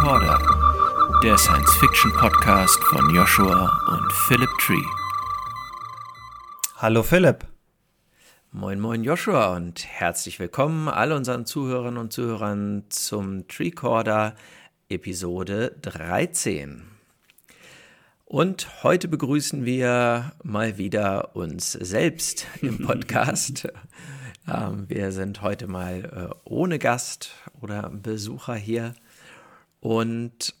Recorder, der Science-Fiction-Podcast von Joshua und Philip Tree. Hallo Philipp. Moin, moin Joshua und herzlich willkommen all unseren Zuhörern und Zuhörern zum Treecorder Episode 13. Und heute begrüßen wir mal wieder uns selbst im Podcast. ähm, wir sind heute mal äh, ohne Gast oder Besucher hier. Und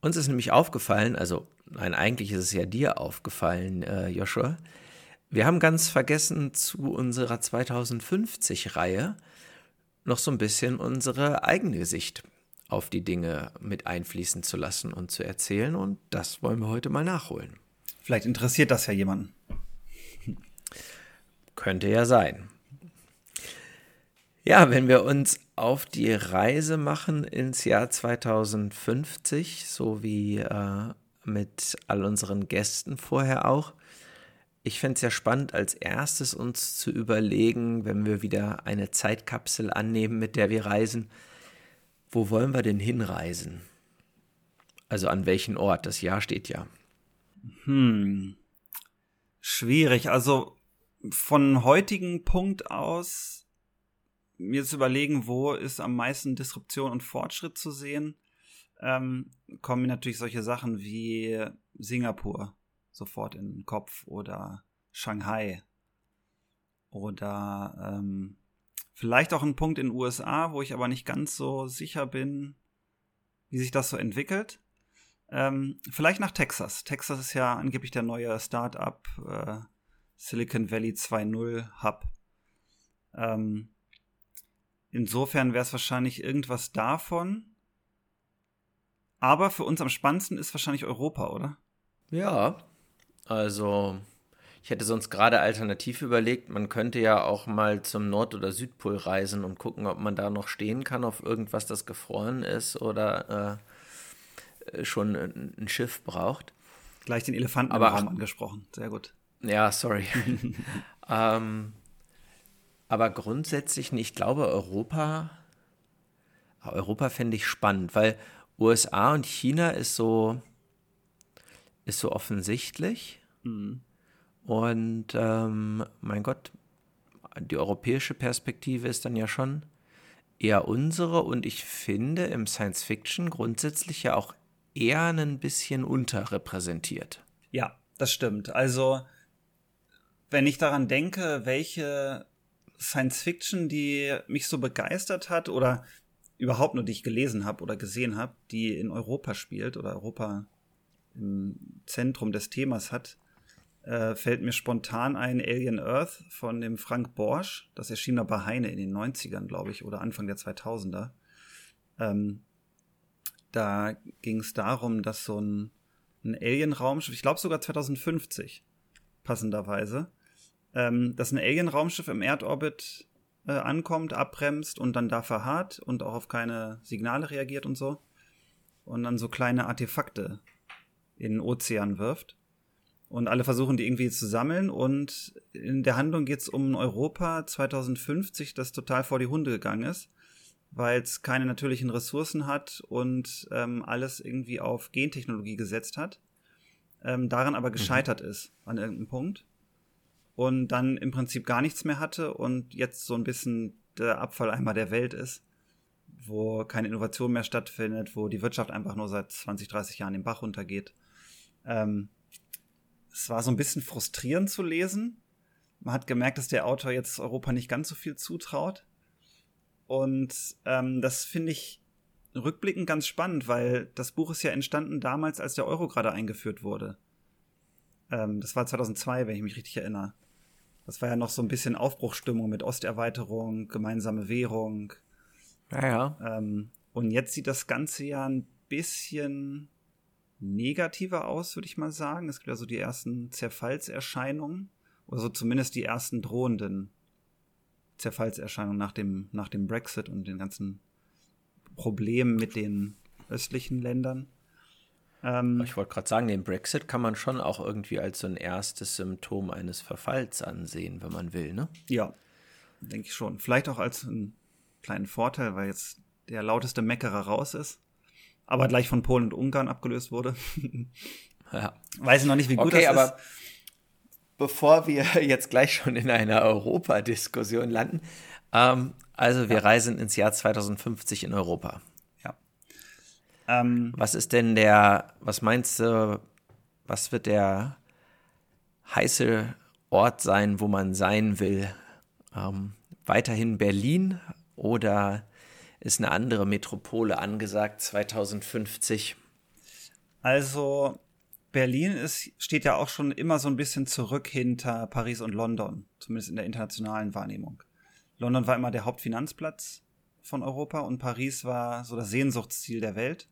uns ist nämlich aufgefallen, also nein, eigentlich ist es ja dir aufgefallen, äh, Joshua. Wir haben ganz vergessen, zu unserer 2050-Reihe noch so ein bisschen unsere eigene Sicht auf die Dinge mit einfließen zu lassen und zu erzählen. Und das wollen wir heute mal nachholen. Vielleicht interessiert das ja jemanden. Könnte ja sein. Ja, wenn wir uns auf die Reise machen ins Jahr 2050, so wie äh, mit all unseren Gästen vorher auch, ich fände es ja spannend, als erstes uns zu überlegen, wenn wir wieder eine Zeitkapsel annehmen, mit der wir reisen, wo wollen wir denn hinreisen? Also an welchen Ort? Das Jahr steht ja. Hm. Schwierig. Also von heutigen Punkt aus mir zu überlegen, wo ist am meisten Disruption und Fortschritt zu sehen, ähm, kommen mir natürlich solche Sachen wie Singapur sofort in den Kopf oder Shanghai oder ähm, Vielleicht auch ein Punkt in den USA, wo ich aber nicht ganz so sicher bin, wie sich das so entwickelt. Ähm, vielleicht nach Texas. Texas ist ja angeblich der neue Startup äh, Silicon Valley 2.0 Hub. Ähm, insofern wäre es wahrscheinlich irgendwas davon. Aber für uns am spannendsten ist wahrscheinlich Europa, oder? Ja, also ich hätte sonst gerade alternativ überlegt, man könnte ja auch mal zum Nord- oder Südpol reisen und gucken, ob man da noch stehen kann auf irgendwas, das gefroren ist oder äh, schon ein Schiff braucht. Gleich den Elefanten Aber, angesprochen. Sehr gut. Ja, sorry. ähm, aber grundsätzlich, ich glaube, Europa, Europa finde ich spannend, weil USA und China ist so, ist so offensichtlich. Mhm. Und ähm, mein Gott, die europäische Perspektive ist dann ja schon eher unsere und ich finde im Science Fiction grundsätzlich ja auch eher ein bisschen unterrepräsentiert. Ja, das stimmt. Also, wenn ich daran denke, welche Science Fiction, die mich so begeistert hat oder überhaupt nur die ich gelesen habe oder gesehen habe, die in Europa spielt oder Europa im Zentrum des Themas hat, äh, fällt mir spontan ein Alien Earth von dem Frank Borsch. Das erschien da bei Heine in den 90ern, glaube ich, oder Anfang der 2000er. Ähm, da ging es darum, dass so ein, ein Alien-Raumschiff, ich glaube sogar 2050, passenderweise, ähm, dass ein Alien-Raumschiff im Erdorbit äh, ankommt, abbremst und dann da verharrt und auch auf keine Signale reagiert und so. Und dann so kleine Artefakte in den Ozean wirft. Und alle versuchen die irgendwie zu sammeln. Und in der Handlung geht es um Europa 2050, das total vor die Hunde gegangen ist, weil es keine natürlichen Ressourcen hat und ähm, alles irgendwie auf Gentechnologie gesetzt hat. Ähm, daran aber mhm. gescheitert mhm. ist an irgendeinem Punkt. Und dann im Prinzip gar nichts mehr hatte und jetzt so ein bisschen der Abfalleimer der Welt ist, wo keine Innovation mehr stattfindet, wo die Wirtschaft einfach nur seit 20, 30 Jahren den Bach runtergeht. Ähm, es war so ein bisschen frustrierend zu lesen. Man hat gemerkt, dass der Autor jetzt Europa nicht ganz so viel zutraut. Und ähm, das finde ich rückblickend ganz spannend, weil das Buch ist ja entstanden damals, als der Euro gerade eingeführt wurde. Ähm, das war 2002, wenn ich mich richtig erinnere. Das war ja noch so ein bisschen Aufbruchstimmung mit Osterweiterung, gemeinsame Währung. Ja, ja. Ähm, und jetzt sieht das Ganze ja ein bisschen negativer aus, würde ich mal sagen. Es gibt ja so die ersten Zerfallserscheinungen, oder so zumindest die ersten drohenden Zerfallserscheinungen nach dem, nach dem Brexit und den ganzen Problemen mit den östlichen Ländern. Ähm, ich wollte gerade sagen, den Brexit kann man schon auch irgendwie als so ein erstes Symptom eines Verfalls ansehen, wenn man will, ne? Ja, denke ich schon. Vielleicht auch als einen kleinen Vorteil, weil jetzt der lauteste Meckerer raus ist aber gleich von Polen und Ungarn abgelöst wurde. ja. Weiß ich noch nicht, wie gut okay, das aber ist. Bevor wir jetzt gleich schon in einer Europadiskussion landen, ähm, also wir ja. reisen ins Jahr 2050 in Europa. Ähm, was ist denn der, was meinst du, was wird der heiße Ort sein, wo man sein will? Ähm, weiterhin Berlin oder ist eine andere Metropole angesagt 2050? Also Berlin ist, steht ja auch schon immer so ein bisschen zurück hinter Paris und London, zumindest in der internationalen Wahrnehmung. London war immer der Hauptfinanzplatz von Europa und Paris war so das Sehnsuchtsziel der Welt.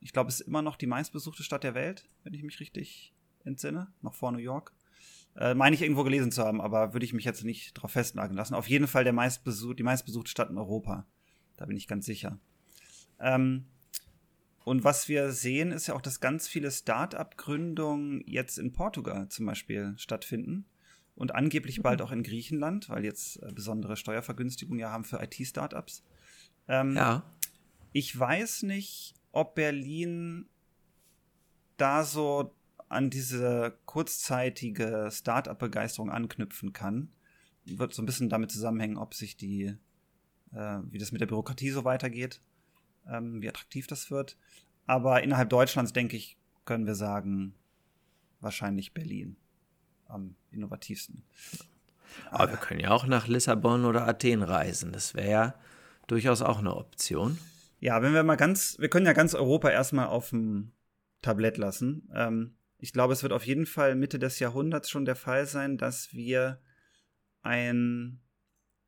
Ich glaube, es ist immer noch die meistbesuchte Stadt der Welt, wenn ich mich richtig entsinne, noch vor New York. Äh, meine ich irgendwo gelesen zu haben, aber würde ich mich jetzt nicht drauf festnageln lassen. Auf jeden Fall der meistbesuch die meistbesuchte Stadt in Europa. Da bin ich ganz sicher. Ähm, und was wir sehen, ist ja auch, dass ganz viele Start-up-Gründungen jetzt in Portugal zum Beispiel stattfinden und angeblich bald auch in Griechenland, weil jetzt äh, besondere Steuervergünstigungen ja haben für IT-Startups. Ähm, ja. Ich weiß nicht, ob Berlin da so an diese kurzzeitige Start-up-Begeisterung anknüpfen kann. Wird so ein bisschen damit zusammenhängen, ob sich die, äh, wie das mit der Bürokratie so weitergeht, ähm, wie attraktiv das wird. Aber innerhalb Deutschlands, denke ich, können wir sagen, wahrscheinlich Berlin am innovativsten. Aber wir können ja auch nach Lissabon oder Athen reisen. Das wäre ja durchaus auch eine Option. Ja, wenn wir mal ganz, wir können ja ganz Europa erstmal auf dem Tablett lassen. Ähm, ich glaube, es wird auf jeden Fall Mitte des Jahrhunderts schon der Fall sein, dass wir ein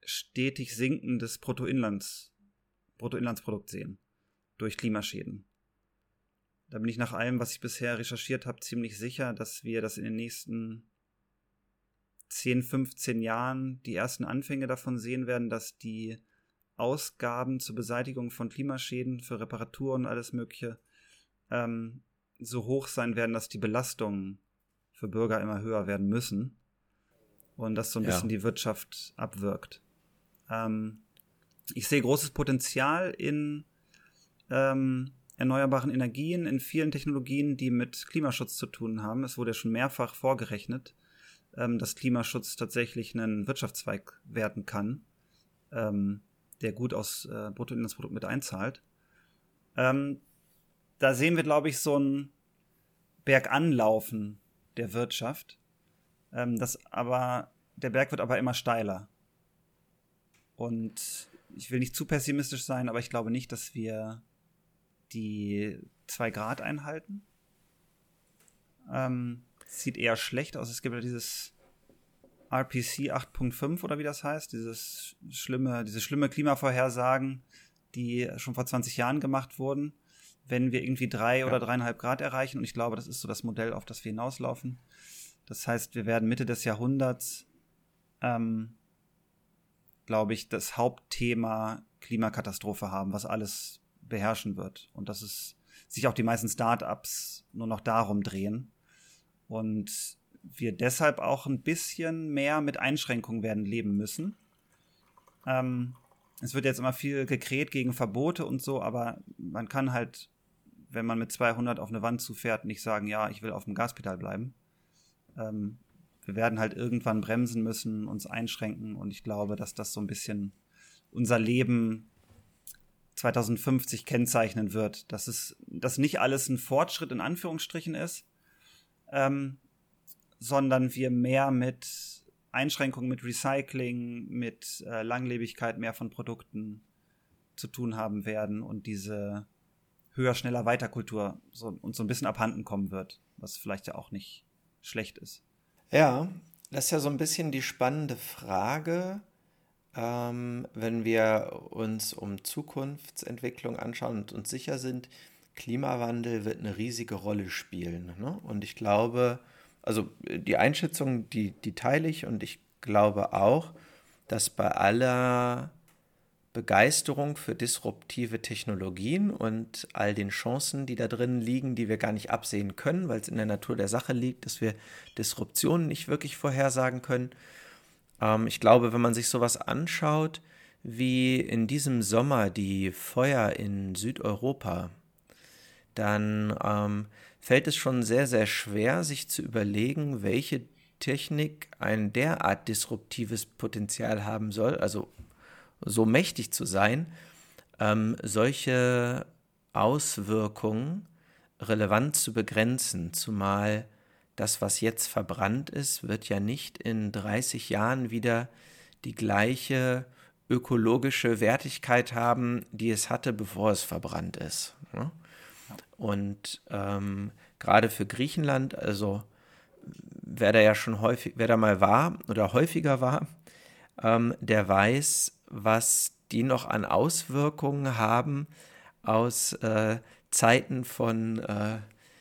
stetig sinkendes Bruttoinlands, Bruttoinlandsprodukt sehen durch Klimaschäden. Da bin ich nach allem, was ich bisher recherchiert habe, ziemlich sicher, dass wir das in den nächsten 10, 15 Jahren die ersten Anfänge davon sehen werden, dass die Ausgaben zur Beseitigung von Klimaschäden für Reparaturen und alles Mögliche ähm, so hoch sein werden, dass die Belastungen für Bürger immer höher werden müssen und das so ein ja. bisschen die Wirtschaft abwirkt. Ähm, ich sehe großes Potenzial in ähm, erneuerbaren Energien, in vielen Technologien, die mit Klimaschutz zu tun haben. Es wurde ja schon mehrfach vorgerechnet, ähm, dass Klimaschutz tatsächlich einen Wirtschaftszweig werden kann, ähm, der gut aus äh, Bruttoinlandsprodukt mit einzahlt. Ähm, da sehen wir, glaube ich, so ein Berganlaufen der Wirtschaft. Ähm, das aber, der Berg wird aber immer steiler. Und ich will nicht zu pessimistisch sein, aber ich glaube nicht, dass wir die 2 Grad einhalten. Ähm, sieht eher schlecht aus. Es gibt ja dieses RPC 8.5 oder wie das heißt, dieses schlimme, diese schlimme Klimavorhersagen, die schon vor 20 Jahren gemacht wurden, wenn wir irgendwie drei ja. oder dreieinhalb Grad erreichen. Und ich glaube, das ist so das Modell, auf das wir hinauslaufen. Das heißt, wir werden Mitte des Jahrhunderts, ähm, glaube ich, das Hauptthema Klimakatastrophe haben, was alles beherrschen wird. Und dass es sich auch die meisten Startups nur noch darum drehen. Und wir deshalb auch ein bisschen mehr mit Einschränkungen werden leben müssen. Ähm, es wird jetzt immer viel gekräht gegen Verbote und so, aber man kann halt, wenn man mit 200 auf eine Wand zufährt, nicht sagen, ja, ich will auf dem Gaspedal bleiben. Ähm, wir werden halt irgendwann bremsen müssen, uns einschränken und ich glaube, dass das so ein bisschen unser Leben 2050 kennzeichnen wird. Dass es, dass nicht alles ein Fortschritt in Anführungsstrichen ist, ähm, sondern wir mehr mit Einschränkungen, mit Recycling, mit äh, Langlebigkeit mehr von Produkten zu tun haben werden und diese höher, schneller, weiter Kultur so, uns so ein bisschen abhanden kommen wird, was vielleicht ja auch nicht schlecht ist. Ja, das ist ja so ein bisschen die spannende Frage, ähm, wenn wir uns um Zukunftsentwicklung anschauen und uns sicher sind, Klimawandel wird eine riesige Rolle spielen. Ne? Und ich glaube, also die Einschätzung, die, die teile ich und ich glaube auch, dass bei aller Begeisterung für disruptive Technologien und all den Chancen, die da drin liegen, die wir gar nicht absehen können, weil es in der Natur der Sache liegt, dass wir Disruptionen nicht wirklich vorhersagen können, ähm, ich glaube, wenn man sich sowas anschaut, wie in diesem Sommer die Feuer in Südeuropa, dann ähm, fällt es schon sehr, sehr schwer, sich zu überlegen, welche Technik ein derart disruptives Potenzial haben soll, also so mächtig zu sein, ähm, solche Auswirkungen relevant zu begrenzen, zumal das, was jetzt verbrannt ist, wird ja nicht in 30 Jahren wieder die gleiche ökologische Wertigkeit haben, die es hatte, bevor es verbrannt ist. Ne? Und ähm, gerade für Griechenland, also wer da ja schon häufig, wer da mal war oder häufiger war, ähm, der weiß, was die noch an Auswirkungen haben aus äh, Zeiten von, äh,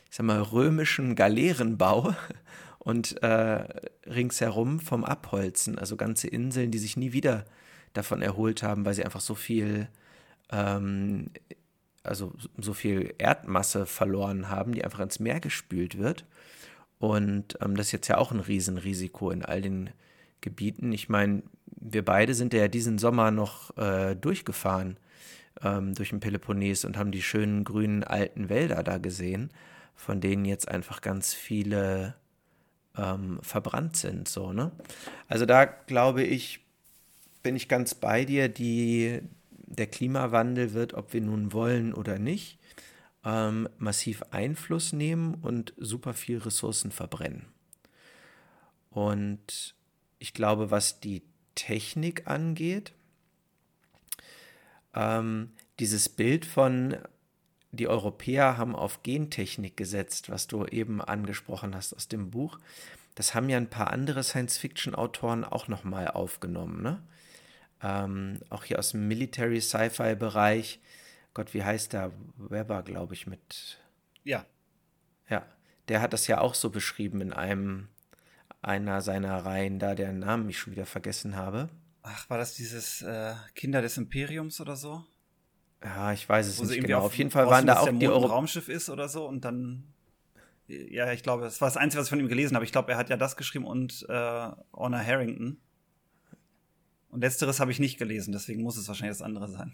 ich sag mal, römischem Galeerenbau und äh, ringsherum vom Abholzen, also ganze Inseln, die sich nie wieder davon erholt haben, weil sie einfach so viel, ähm, also so viel Erdmasse verloren haben, die einfach ins Meer gespült wird. Und ähm, das ist jetzt ja auch ein Riesenrisiko in all den Gebieten. Ich meine, wir beide sind ja diesen Sommer noch äh, durchgefahren ähm, durch den Peloponnes und haben die schönen grünen alten Wälder da gesehen, von denen jetzt einfach ganz viele ähm, verbrannt sind. So, ne? Also da glaube ich, bin ich ganz bei dir, die, der Klimawandel wird, ob wir nun wollen oder nicht, ähm, massiv Einfluss nehmen und super viel Ressourcen verbrennen. Und ich glaube, was die Technik angeht, ähm, dieses Bild von die Europäer haben auf Gentechnik gesetzt, was du eben angesprochen hast aus dem Buch. Das haben ja ein paar andere Science-Fiction-Autoren auch nochmal aufgenommen. Ne? Ähm, auch hier aus dem Military-Sci-Fi-Bereich. Gott, wie heißt der? Weber, glaube ich, mit. Ja. Ja, der hat das ja auch so beschrieben in einem einer seiner Reihen, da deren Namen ich schon wieder vergessen habe. Ach, war das dieses äh, Kinder des Imperiums oder so? Ja, ich weiß es Wo nicht genau. Auf, auf jeden Fall waren da auch die Euro Raumschiff ist oder so und dann ja, ich glaube, das war das Einzige, was ich von ihm gelesen habe. Ich glaube, er hat ja das geschrieben und äh, Honor Harrington. Und letzteres habe ich nicht gelesen, deswegen muss es wahrscheinlich das andere sein.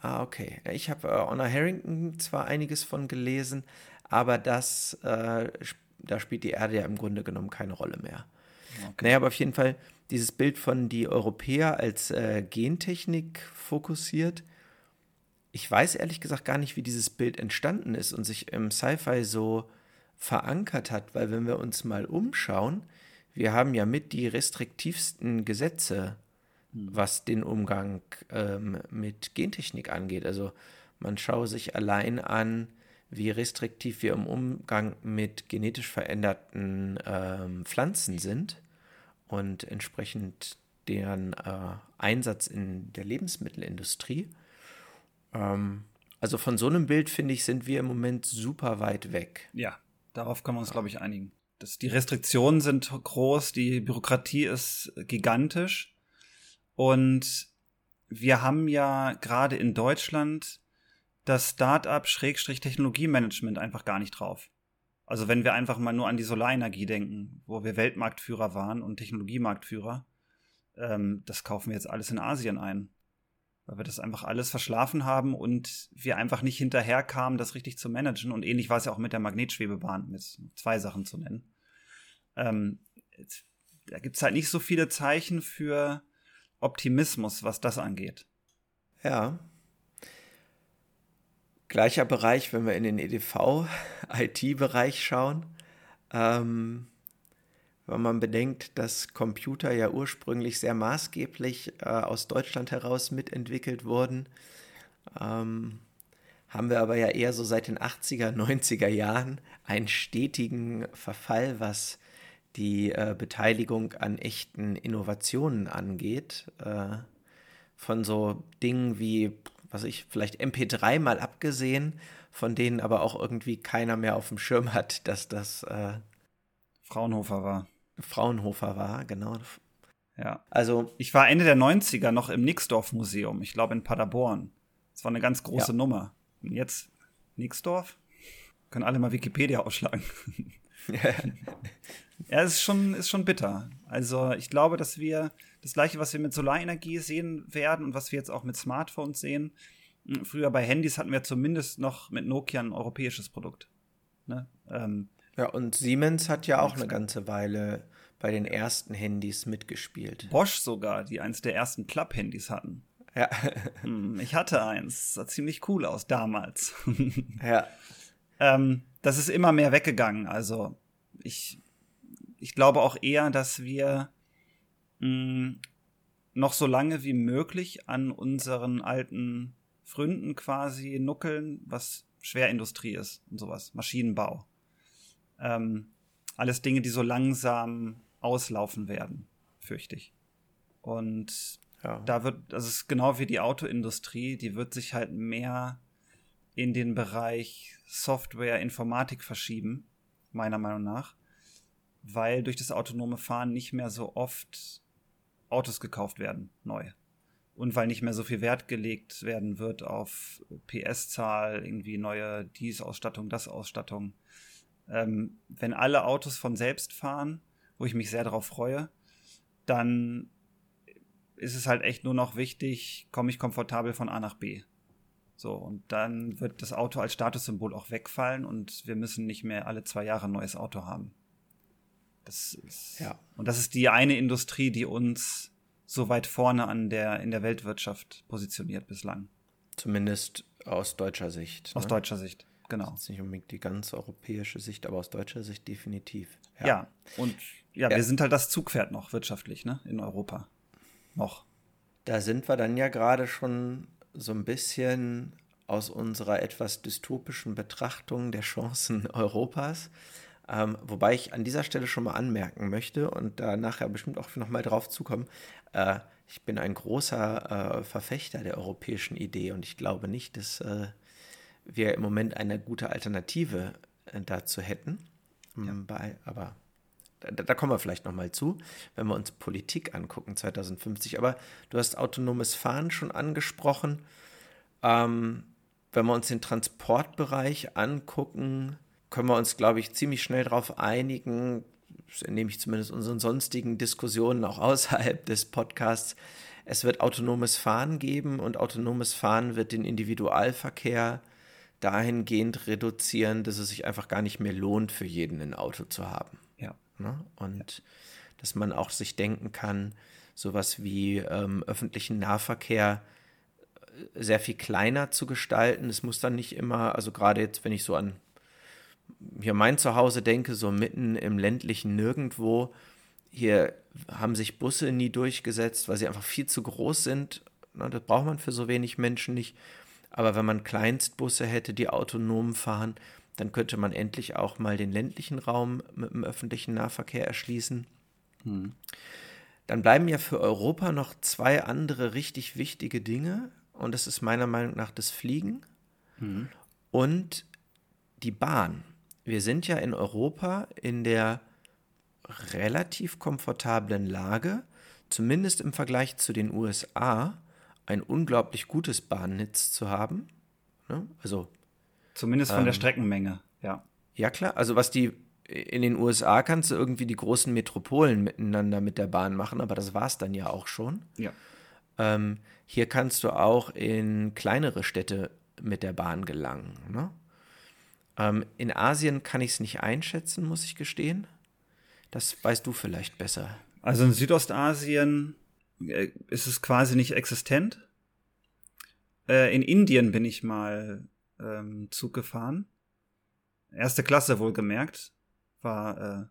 Ah, okay. Ich habe äh, Honor Harrington zwar einiges von gelesen, aber das, äh, da spielt die Erde ja im Grunde genommen keine Rolle mehr. Okay. Naja, aber auf jeden Fall dieses Bild von die Europäer als äh, Gentechnik fokussiert. Ich weiß ehrlich gesagt gar nicht, wie dieses Bild entstanden ist und sich im Sci-Fi so verankert hat, weil wenn wir uns mal umschauen, wir haben ja mit die restriktivsten Gesetze. Was den Umgang ähm, mit Gentechnik angeht. Also man schaue sich allein an, wie restriktiv wir im Umgang mit genetisch veränderten ähm, Pflanzen sind und entsprechend deren äh, Einsatz in der Lebensmittelindustrie. Ähm, also von so einem Bild, finde ich, sind wir im Moment super weit weg. Ja, darauf können wir uns, glaube ich, einigen. Das, die Restriktionen sind groß, die Bürokratie ist gigantisch und wir haben ja gerade in Deutschland das Start-up-Technologiemanagement einfach gar nicht drauf. Also wenn wir einfach mal nur an die Solarenergie denken, wo wir Weltmarktführer waren und Technologiemarktführer, ähm, das kaufen wir jetzt alles in Asien ein. Weil wir das einfach alles verschlafen haben und wir einfach nicht hinterherkamen, das richtig zu managen. Und ähnlich war es ja auch mit der Magnetschwebebahn, jetzt zwei Sachen zu nennen. Ähm, da gibt es halt nicht so viele Zeichen für Optimismus, was das angeht. Ja. Gleicher Bereich, wenn wir in den EDV-IT-Bereich schauen. Ähm, wenn man bedenkt, dass Computer ja ursprünglich sehr maßgeblich äh, aus Deutschland heraus mitentwickelt wurden, ähm, haben wir aber ja eher so seit den 80er, 90er Jahren einen stetigen Verfall, was die äh, Beteiligung an echten Innovationen angeht. Äh, von so Dingen wie, was ich, vielleicht MP3 mal abgesehen, von denen aber auch irgendwie keiner mehr auf dem Schirm hat, dass das äh, Fraunhofer war. Fraunhofer war, genau. Ja. Also. Ich war Ende der 90er noch im Nixdorf Museum, ich glaube in Paderborn. Das war eine ganz große ja. Nummer. Und jetzt Nixdorf? Können alle mal Wikipedia ausschlagen. Ja, es ist schon, ist schon bitter. Also ich glaube, dass wir das gleiche, was wir mit Solarenergie sehen werden und was wir jetzt auch mit Smartphones sehen, früher bei Handys hatten wir zumindest noch mit Nokia ein europäisches Produkt. Ne? Ähm, ja, und Siemens hat ja auch eine ganze Weile bei den ersten Handys mitgespielt. Bosch sogar, die eins der ersten Club-Handys hatten. Ja. Hm, ich hatte eins. Sah ziemlich cool aus damals. ja. Ähm, das ist immer mehr weggegangen. Also ich, ich glaube auch eher, dass wir mh, hm, noch so lange wie möglich an unseren alten Fründen quasi nuckeln, was Schwerindustrie ist und sowas, Maschinenbau. Ähm, alles Dinge, die so langsam auslaufen werden, fürchte ich. Und ja. da wird, das ist genau wie die Autoindustrie, die wird sich halt mehr in den Bereich Software, Informatik verschieben, meiner Meinung nach, weil durch das autonome Fahren nicht mehr so oft Autos gekauft werden, neu. Und weil nicht mehr so viel Wert gelegt werden wird auf PS-Zahl, irgendwie neue dies Ausstattung, das Ausstattung. Ähm, wenn alle Autos von selbst fahren, wo ich mich sehr darauf freue, dann ist es halt echt nur noch wichtig, komme ich komfortabel von A nach B. So, und dann wird das Auto als Statussymbol auch wegfallen und wir müssen nicht mehr alle zwei Jahre ein neues Auto haben. Das ist, ja. Und das ist die eine Industrie, die uns so weit vorne an der, in der Weltwirtschaft positioniert bislang. Zumindest aus deutscher Sicht. Aus ne? deutscher Sicht, genau. Das ist nicht unbedingt die ganz europäische Sicht, aber aus deutscher Sicht definitiv. Ja, ja und ja, ja, wir sind halt das Zugpferd noch wirtschaftlich, ne, in Europa. Noch. Da sind wir dann ja gerade schon so ein bisschen aus unserer etwas dystopischen Betrachtung der Chancen Europas ähm, wobei ich an dieser Stelle schon mal anmerken möchte und da nachher bestimmt auch nochmal drauf zukommen, äh, ich bin ein großer äh, Verfechter der europäischen Idee und ich glaube nicht, dass äh, wir im Moment eine gute Alternative äh, dazu hätten. Ja. Ähm, bei, aber da, da, kommen wir vielleicht nochmal zu, wenn wir uns Politik angucken 2050. Aber du hast autonomes Fahren schon angesprochen. Ähm, wenn wir uns den Transportbereich angucken, können wir uns, glaube ich, ziemlich schnell darauf einigen, das entnehme ich zumindest unseren sonstigen Diskussionen auch außerhalb des Podcasts, es wird autonomes Fahren geben und autonomes Fahren wird den Individualverkehr dahingehend reduzieren, dass es sich einfach gar nicht mehr lohnt, für jeden ein Auto zu haben. Ja. Ne? Und dass man auch sich denken kann, sowas wie ähm, öffentlichen Nahverkehr äh, sehr viel kleiner zu gestalten. Es muss dann nicht immer, also gerade jetzt, wenn ich so an hier mein Zuhause denke, so mitten im ländlichen Nirgendwo, hier haben sich Busse nie durchgesetzt, weil sie einfach viel zu groß sind. Das braucht man für so wenig Menschen nicht. Aber wenn man Kleinstbusse hätte, die autonom fahren, dann könnte man endlich auch mal den ländlichen Raum mit dem öffentlichen Nahverkehr erschließen. Hm. Dann bleiben ja für Europa noch zwei andere richtig wichtige Dinge. Und das ist meiner Meinung nach das Fliegen hm. und die Bahn wir sind ja in Europa in der relativ komfortablen Lage, zumindest im Vergleich zu den USA, ein unglaublich gutes Bahnnetz zu haben. Ne? Also zumindest von ähm, der Streckenmenge, ja. Ja klar, also was die in den USA kannst du irgendwie die großen Metropolen miteinander mit der Bahn machen, aber das war es dann ja auch schon. Ja. Ähm, hier kannst du auch in kleinere Städte mit der Bahn gelangen. Ne? Ähm, in Asien kann ich es nicht einschätzen, muss ich gestehen. Das weißt du vielleicht besser. Also in Südostasien äh, ist es quasi nicht existent. Äh, in Indien bin ich mal ähm, Zug gefahren. Erste Klasse wohlgemerkt. War äh,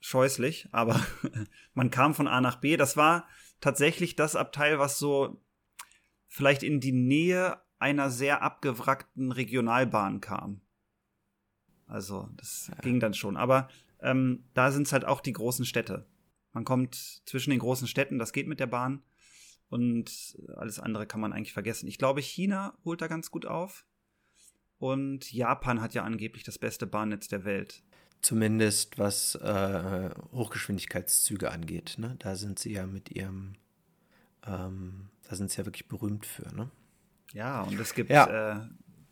scheußlich, aber man kam von A nach B. Das war tatsächlich das Abteil, was so vielleicht in die Nähe einer sehr abgewrackten Regionalbahn kam. Also das ja. ging dann schon. Aber ähm, da sind es halt auch die großen Städte. Man kommt zwischen den großen Städten, das geht mit der Bahn. Und alles andere kann man eigentlich vergessen. Ich glaube, China holt da ganz gut auf. Und Japan hat ja angeblich das beste Bahnnetz der Welt. Zumindest was äh, Hochgeschwindigkeitszüge angeht. Ne? Da sind sie ja mit ihrem, ähm, da sind sie ja wirklich berühmt für. Ne? Ja, und es gibt ja. äh,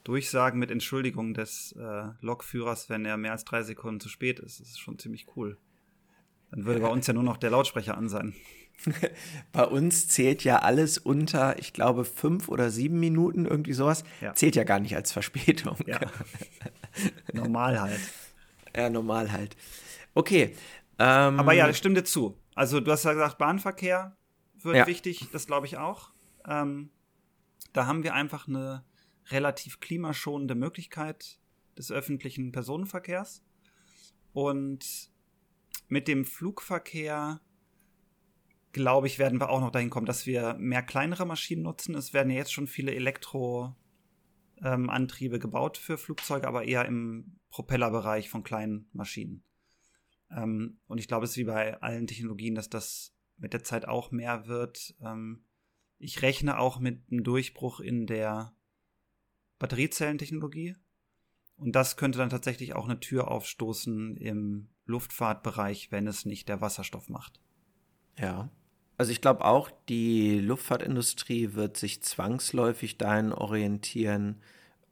Durchsagen mit Entschuldigung des äh, Lokführers, wenn er mehr als drei Sekunden zu spät ist. Das ist schon ziemlich cool. Dann würde bei uns ja nur noch der Lautsprecher an sein. Bei uns zählt ja alles unter, ich glaube, fünf oder sieben Minuten, irgendwie sowas. Ja. Zählt ja gar nicht als Verspätung. Ja. normal halt. Ja, normal halt. Okay. Ähm, Aber ja, das stimmt dir zu. Also, du hast ja gesagt, Bahnverkehr wird ja. wichtig, das glaube ich auch. Ähm, da haben wir einfach eine relativ klimaschonende Möglichkeit des öffentlichen Personenverkehrs. Und mit dem Flugverkehr glaube ich, werden wir auch noch dahin kommen, dass wir mehr kleinere Maschinen nutzen. Es werden ja jetzt schon viele Elektroantriebe ähm, gebaut für Flugzeuge, aber eher im Propellerbereich von kleinen Maschinen. Ähm, und ich glaube, es ist wie bei allen Technologien, dass das mit der Zeit auch mehr wird. Ähm, ich rechne auch mit einem Durchbruch in der Batteriezellentechnologie. Und das könnte dann tatsächlich auch eine Tür aufstoßen im Luftfahrtbereich, wenn es nicht der Wasserstoff macht. Ja, also ich glaube auch, die Luftfahrtindustrie wird sich zwangsläufig dahin orientieren,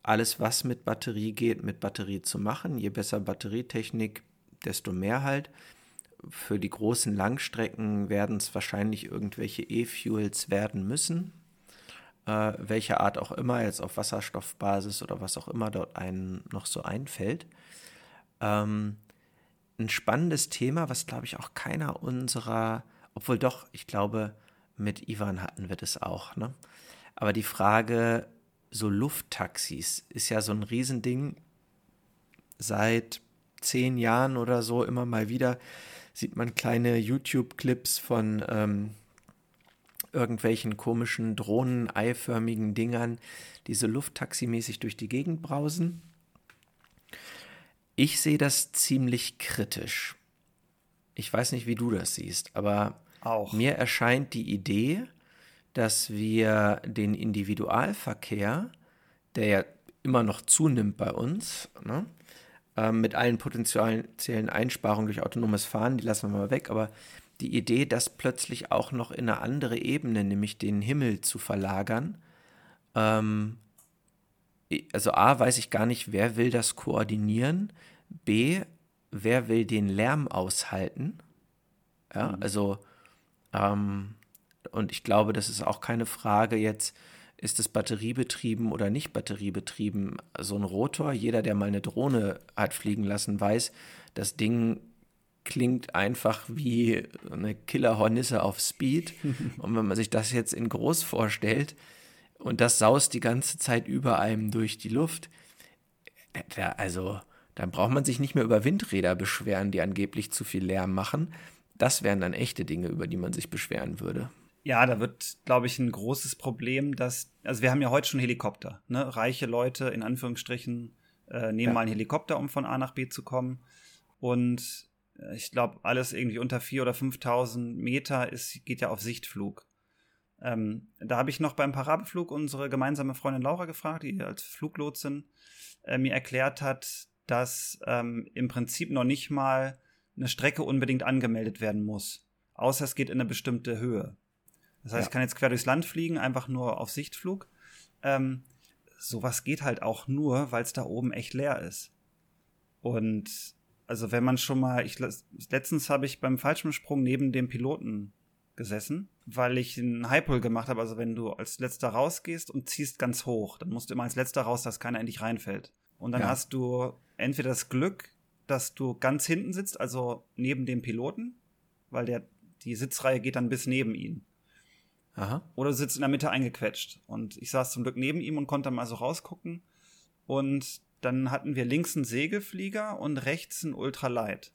alles, was mit Batterie geht, mit Batterie zu machen. Je besser Batterietechnik, desto mehr halt. Für die großen Langstrecken werden es wahrscheinlich irgendwelche E-Fuels werden müssen. Äh, welche Art auch immer, jetzt auf Wasserstoffbasis oder was auch immer dort einen noch so einfällt. Ähm, ein spannendes Thema, was glaube ich auch keiner unserer obwohl doch, ich glaube, mit Ivan hatten wir das auch. Ne? Aber die Frage, so Lufttaxis ist ja so ein Riesending. Seit zehn Jahren oder so immer mal wieder sieht man kleine YouTube-Clips von ähm, irgendwelchen komischen Drohnen, eiförmigen Dingern, die so Lufttaximäßig durch die Gegend brausen. Ich sehe das ziemlich kritisch. Ich weiß nicht, wie du das siehst, aber auch. Mir erscheint die Idee, dass wir den Individualverkehr, der ja immer noch zunimmt bei uns, ne, äh, mit allen potenziellen Einsparungen durch autonomes Fahren, die lassen wir mal weg, aber die Idee, das plötzlich auch noch in eine andere Ebene, nämlich den Himmel zu verlagern, ähm, also A, weiß ich gar nicht, wer will das koordinieren, B, wer will den Lärm aushalten, ja, mhm. also ähm, und ich glaube, das ist auch keine Frage jetzt, ist es batteriebetrieben oder nicht batteriebetrieben. So ein Rotor, jeder, der mal eine Drohne hat fliegen lassen, weiß, das Ding klingt einfach wie eine Killerhornisse auf Speed. und wenn man sich das jetzt in groß vorstellt und das saust die ganze Zeit über einem durch die Luft, äh, also dann braucht man sich nicht mehr über Windräder beschweren, die angeblich zu viel Lärm machen. Das wären dann echte Dinge, über die man sich beschweren würde. Ja, da wird, glaube ich, ein großes Problem, dass, also wir haben ja heute schon Helikopter, ne? Reiche Leute, in Anführungsstrichen, äh, nehmen ja. mal einen Helikopter, um von A nach B zu kommen. Und ich glaube, alles irgendwie unter 4.000 oder 5.000 Meter ist, geht ja auf Sichtflug. Ähm, da habe ich noch beim Parabelflug unsere gemeinsame Freundin Laura gefragt, die als Fluglotsin äh, mir erklärt hat, dass ähm, im Prinzip noch nicht mal eine Strecke unbedingt angemeldet werden muss. Außer es geht in eine bestimmte Höhe. Das heißt, ja. ich kann jetzt quer durchs Land fliegen, einfach nur auf Sichtflug. Ähm, sowas geht halt auch nur, weil es da oben echt leer ist. Und also wenn man schon mal, ich letztens habe ich beim Fallschirmsprung neben dem Piloten gesessen, weil ich einen Highpull gemacht habe. Also wenn du als letzter rausgehst und ziehst ganz hoch, dann musst du immer als letzter raus, dass keiner in dich reinfällt. Und dann ja. hast du entweder das Glück, dass du ganz hinten sitzt, also neben dem Piloten, weil der, die Sitzreihe geht dann bis neben ihn. Aha. Oder du sitzt in der Mitte eingequetscht. Und ich saß zum Glück neben ihm und konnte mal so rausgucken. Und dann hatten wir links einen Segelflieger und rechts einen Ultralight.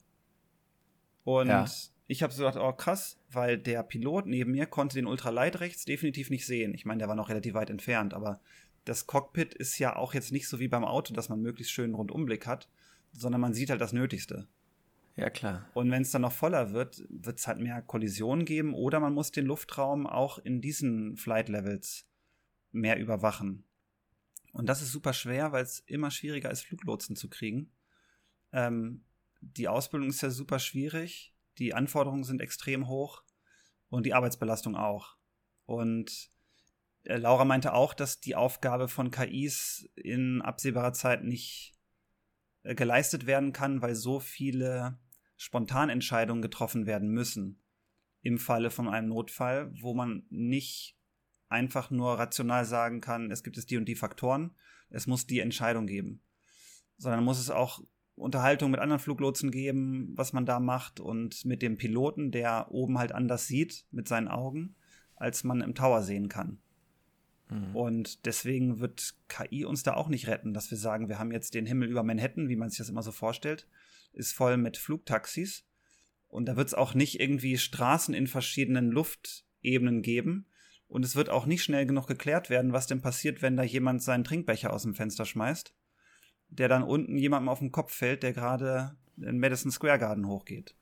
Und ja. ich habe so gedacht, oh krass, weil der Pilot neben mir konnte den Ultralight rechts definitiv nicht sehen. Ich meine, der war noch relativ weit entfernt, aber das Cockpit ist ja auch jetzt nicht so wie beim Auto, dass man möglichst schönen Rundumblick hat, sondern man sieht halt das Nötigste. Ja, klar. Und wenn es dann noch voller wird, wird es halt mehr Kollisionen geben oder man muss den Luftraum auch in diesen Flight Levels mehr überwachen. Und das ist super schwer, weil es immer schwieriger ist, Fluglotsen zu kriegen. Ähm, die Ausbildung ist ja super schwierig, die Anforderungen sind extrem hoch und die Arbeitsbelastung auch. Und äh, Laura meinte auch, dass die Aufgabe von KIs in absehbarer Zeit nicht äh, geleistet werden kann, weil so viele Spontanentscheidungen getroffen werden müssen im Falle von einem Notfall, wo man nicht einfach nur rational sagen kann, es gibt es die und die Faktoren, es muss die Entscheidung geben, sondern muss es auch Unterhaltung mit anderen Fluglotsen geben, was man da macht und mit dem Piloten, der oben halt anders sieht mit seinen Augen, als man im Tower sehen kann. Mhm. Und deswegen wird KI uns da auch nicht retten, dass wir sagen, wir haben jetzt den Himmel über Manhattan, wie man sich das immer so vorstellt, ist voll mit Flugtaxis. Und da wird es auch nicht irgendwie Straßen in verschiedenen Luftebenen geben. Und es wird auch nicht schnell genug geklärt werden, was denn passiert, wenn da jemand seinen Trinkbecher aus dem Fenster schmeißt der dann unten jemandem auf den Kopf fällt, der gerade in Madison Square Garden hochgeht.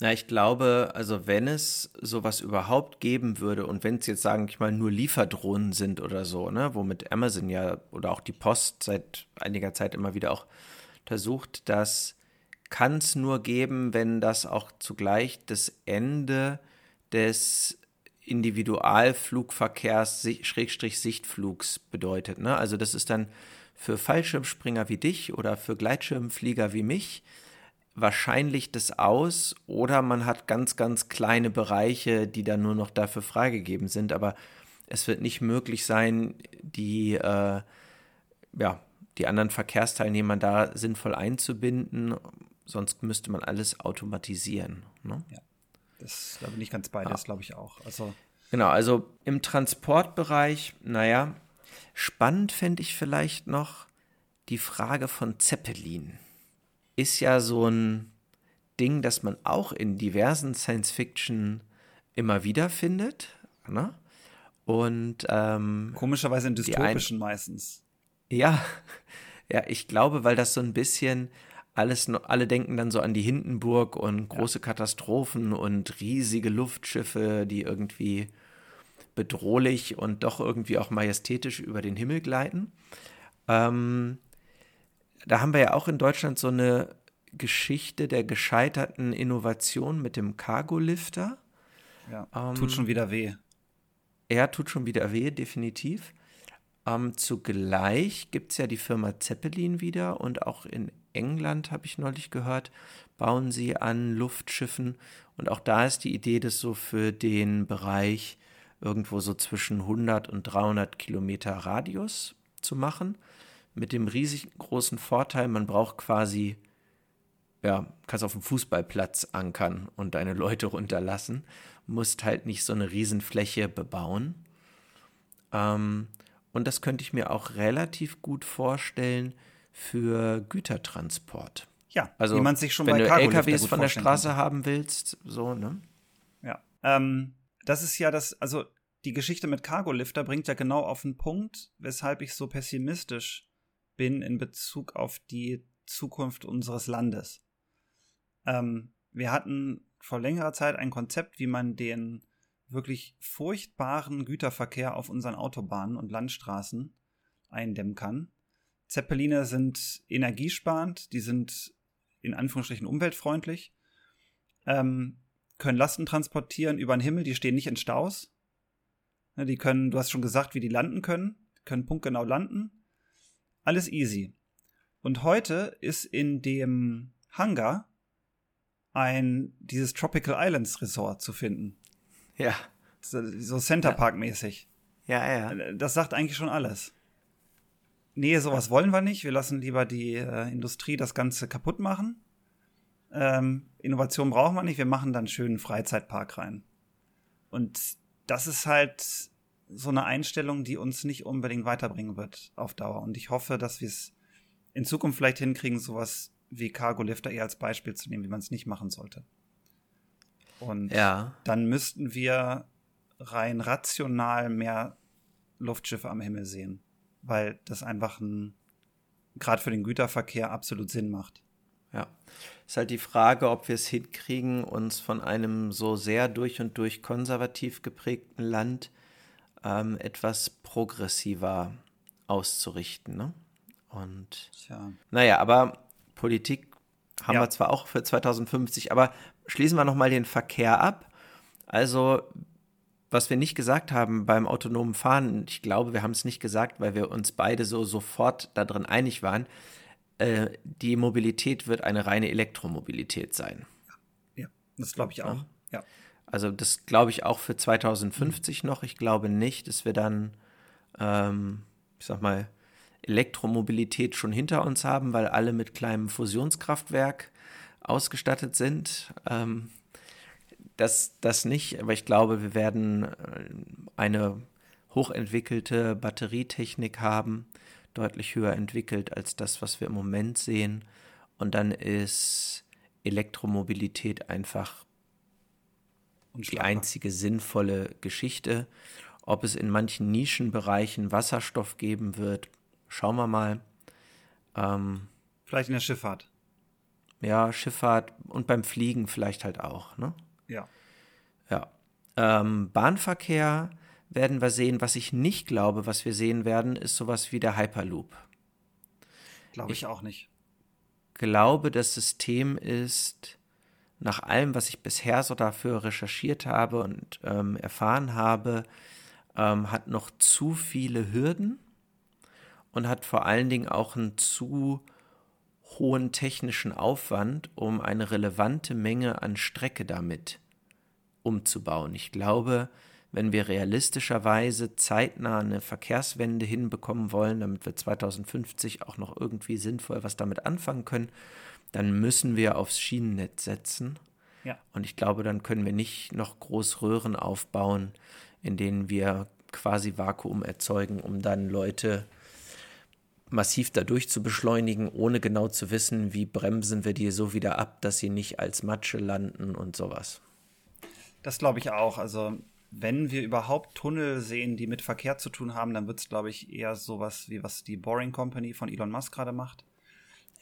Ja, ich glaube, also wenn es sowas überhaupt geben würde und wenn es jetzt, sagen ich mal, nur Lieferdrohnen sind oder so, ne, womit Amazon ja oder auch die Post seit einiger Zeit immer wieder auch untersucht, das kann es nur geben, wenn das auch zugleich das Ende des Individualflugverkehrs Schrägstrich Sichtflugs bedeutet. Ne? Also das ist dann für Fallschirmspringer wie dich oder für Gleitschirmflieger wie mich wahrscheinlich das aus oder man hat ganz, ganz kleine Bereiche, die dann nur noch dafür freigegeben sind, aber es wird nicht möglich sein, die, äh, ja, die anderen Verkehrsteilnehmer da sinnvoll einzubinden, sonst müsste man alles automatisieren. Ne? Ja, das glaube ich nicht ganz bei, ja. das glaube ich auch. Also Genau, also im Transportbereich, naja, Spannend fände ich vielleicht noch die Frage von Zeppelin. Ist ja so ein Ding, das man auch in diversen Science-Fiction immer wieder findet. Ne? Und ähm, komischerweise in dystopischen meistens. Ja, ja, ich glaube, weil das so ein bisschen alles, alle denken dann so an die Hindenburg und große ja. Katastrophen und riesige Luftschiffe, die irgendwie bedrohlich und doch irgendwie auch majestätisch über den Himmel gleiten. Ähm, da haben wir ja auch in Deutschland so eine Geschichte der gescheiterten Innovation mit dem Cargo-Lifter. Ja, ähm, tut schon wieder weh. Er tut schon wieder weh, definitiv. Ähm, zugleich gibt es ja die Firma Zeppelin wieder und auch in England, habe ich neulich gehört, bauen sie an Luftschiffen. Und auch da ist die Idee, das so für den Bereich irgendwo so zwischen 100 und 300 Kilometer Radius zu machen. Mit dem riesig großen Vorteil, man braucht quasi, ja, kannst auf dem Fußballplatz ankern und deine Leute runterlassen, musst halt nicht so eine Riesenfläche bebauen. Ähm, und das könnte ich mir auch relativ gut vorstellen für Gütertransport. Ja, also wie man sich schon wenn bei du LKWs von der Straße kann. haben willst, so, ne? Ja. Ähm, das ist ja das, also die Geschichte mit Cargo-Lifter bringt ja genau auf den Punkt, weshalb ich so pessimistisch bin in Bezug auf die Zukunft unseres Landes. Ähm, wir hatten vor längerer Zeit ein Konzept, wie man den wirklich furchtbaren Güterverkehr auf unseren Autobahnen und Landstraßen eindämmen kann. Zeppeline sind energiesparend, die sind in Anführungsstrichen umweltfreundlich. Ähm, können Lasten transportieren über den Himmel, die stehen nicht in Staus. Ne, die können, du hast schon gesagt, wie die landen können, können punktgenau landen. Alles easy. Und heute ist in dem Hangar ein dieses Tropical Islands Resort zu finden. Ja. So Center Park mäßig. Ja, ja. Das sagt eigentlich schon alles. Nee, sowas wollen wir nicht. Wir lassen lieber die äh, Industrie das Ganze kaputt machen. Ähm, Innovation brauchen wir nicht, wir machen dann einen schönen Freizeitpark rein. Und das ist halt so eine Einstellung, die uns nicht unbedingt weiterbringen wird auf Dauer. Und ich hoffe, dass wir es in Zukunft vielleicht hinkriegen, sowas wie Cargo Lifter eher als Beispiel zu nehmen, wie man es nicht machen sollte. Und ja. dann müssten wir rein rational mehr Luftschiffe am Himmel sehen, weil das einfach ein gerade für den Güterverkehr absolut Sinn macht. Ja. Ist halt die Frage, ob wir es hinkriegen, uns von einem so sehr durch und durch konservativ geprägten Land ähm, etwas progressiver auszurichten. Ne? Und Tja. naja, aber Politik haben ja. wir zwar auch für 2050, aber schließen wir nochmal den Verkehr ab. Also, was wir nicht gesagt haben beim autonomen Fahren, ich glaube, wir haben es nicht gesagt, weil wir uns beide so sofort darin einig waren, äh, die Mobilität wird eine reine Elektromobilität sein. Das glaube ich auch. Ja. ja. Also das glaube ich auch für 2050 noch. Ich glaube nicht, dass wir dann, ähm, ich sag mal, Elektromobilität schon hinter uns haben, weil alle mit kleinem Fusionskraftwerk ausgestattet sind. Ähm, das, das nicht, aber ich glaube, wir werden äh, eine hochentwickelte Batterietechnik haben, deutlich höher entwickelt als das, was wir im Moment sehen. Und dann ist Elektromobilität einfach die einzige sinnvolle Geschichte. Ob es in manchen Nischenbereichen Wasserstoff geben wird, schauen wir mal. Ähm, vielleicht in der Schifffahrt. Ja, Schifffahrt und beim Fliegen vielleicht halt auch, ne? Ja. Ja. Ähm, Bahnverkehr werden wir sehen. Was ich nicht glaube, was wir sehen werden, ist sowas wie der Hyperloop. Glaube ich, ich auch nicht. Glaube, das System ist nach allem, was ich bisher so dafür recherchiert habe und ähm, erfahren habe, ähm, hat noch zu viele Hürden und hat vor allen Dingen auch einen zu hohen technischen Aufwand, um eine relevante Menge an Strecke damit umzubauen. Ich glaube, wenn wir realistischerweise zeitnah eine Verkehrswende hinbekommen wollen, damit wir 2050 auch noch irgendwie sinnvoll was damit anfangen können, dann müssen wir aufs Schienennetz setzen. Ja. Und ich glaube, dann können wir nicht noch groß Röhren aufbauen, in denen wir quasi Vakuum erzeugen, um dann Leute massiv dadurch zu beschleunigen, ohne genau zu wissen, wie bremsen wir die so wieder ab, dass sie nicht als Matsche landen und sowas. Das glaube ich auch. Also wenn wir überhaupt Tunnel sehen, die mit Verkehr zu tun haben, dann wird es, glaube ich, eher sowas wie was die Boring Company von Elon Musk gerade macht.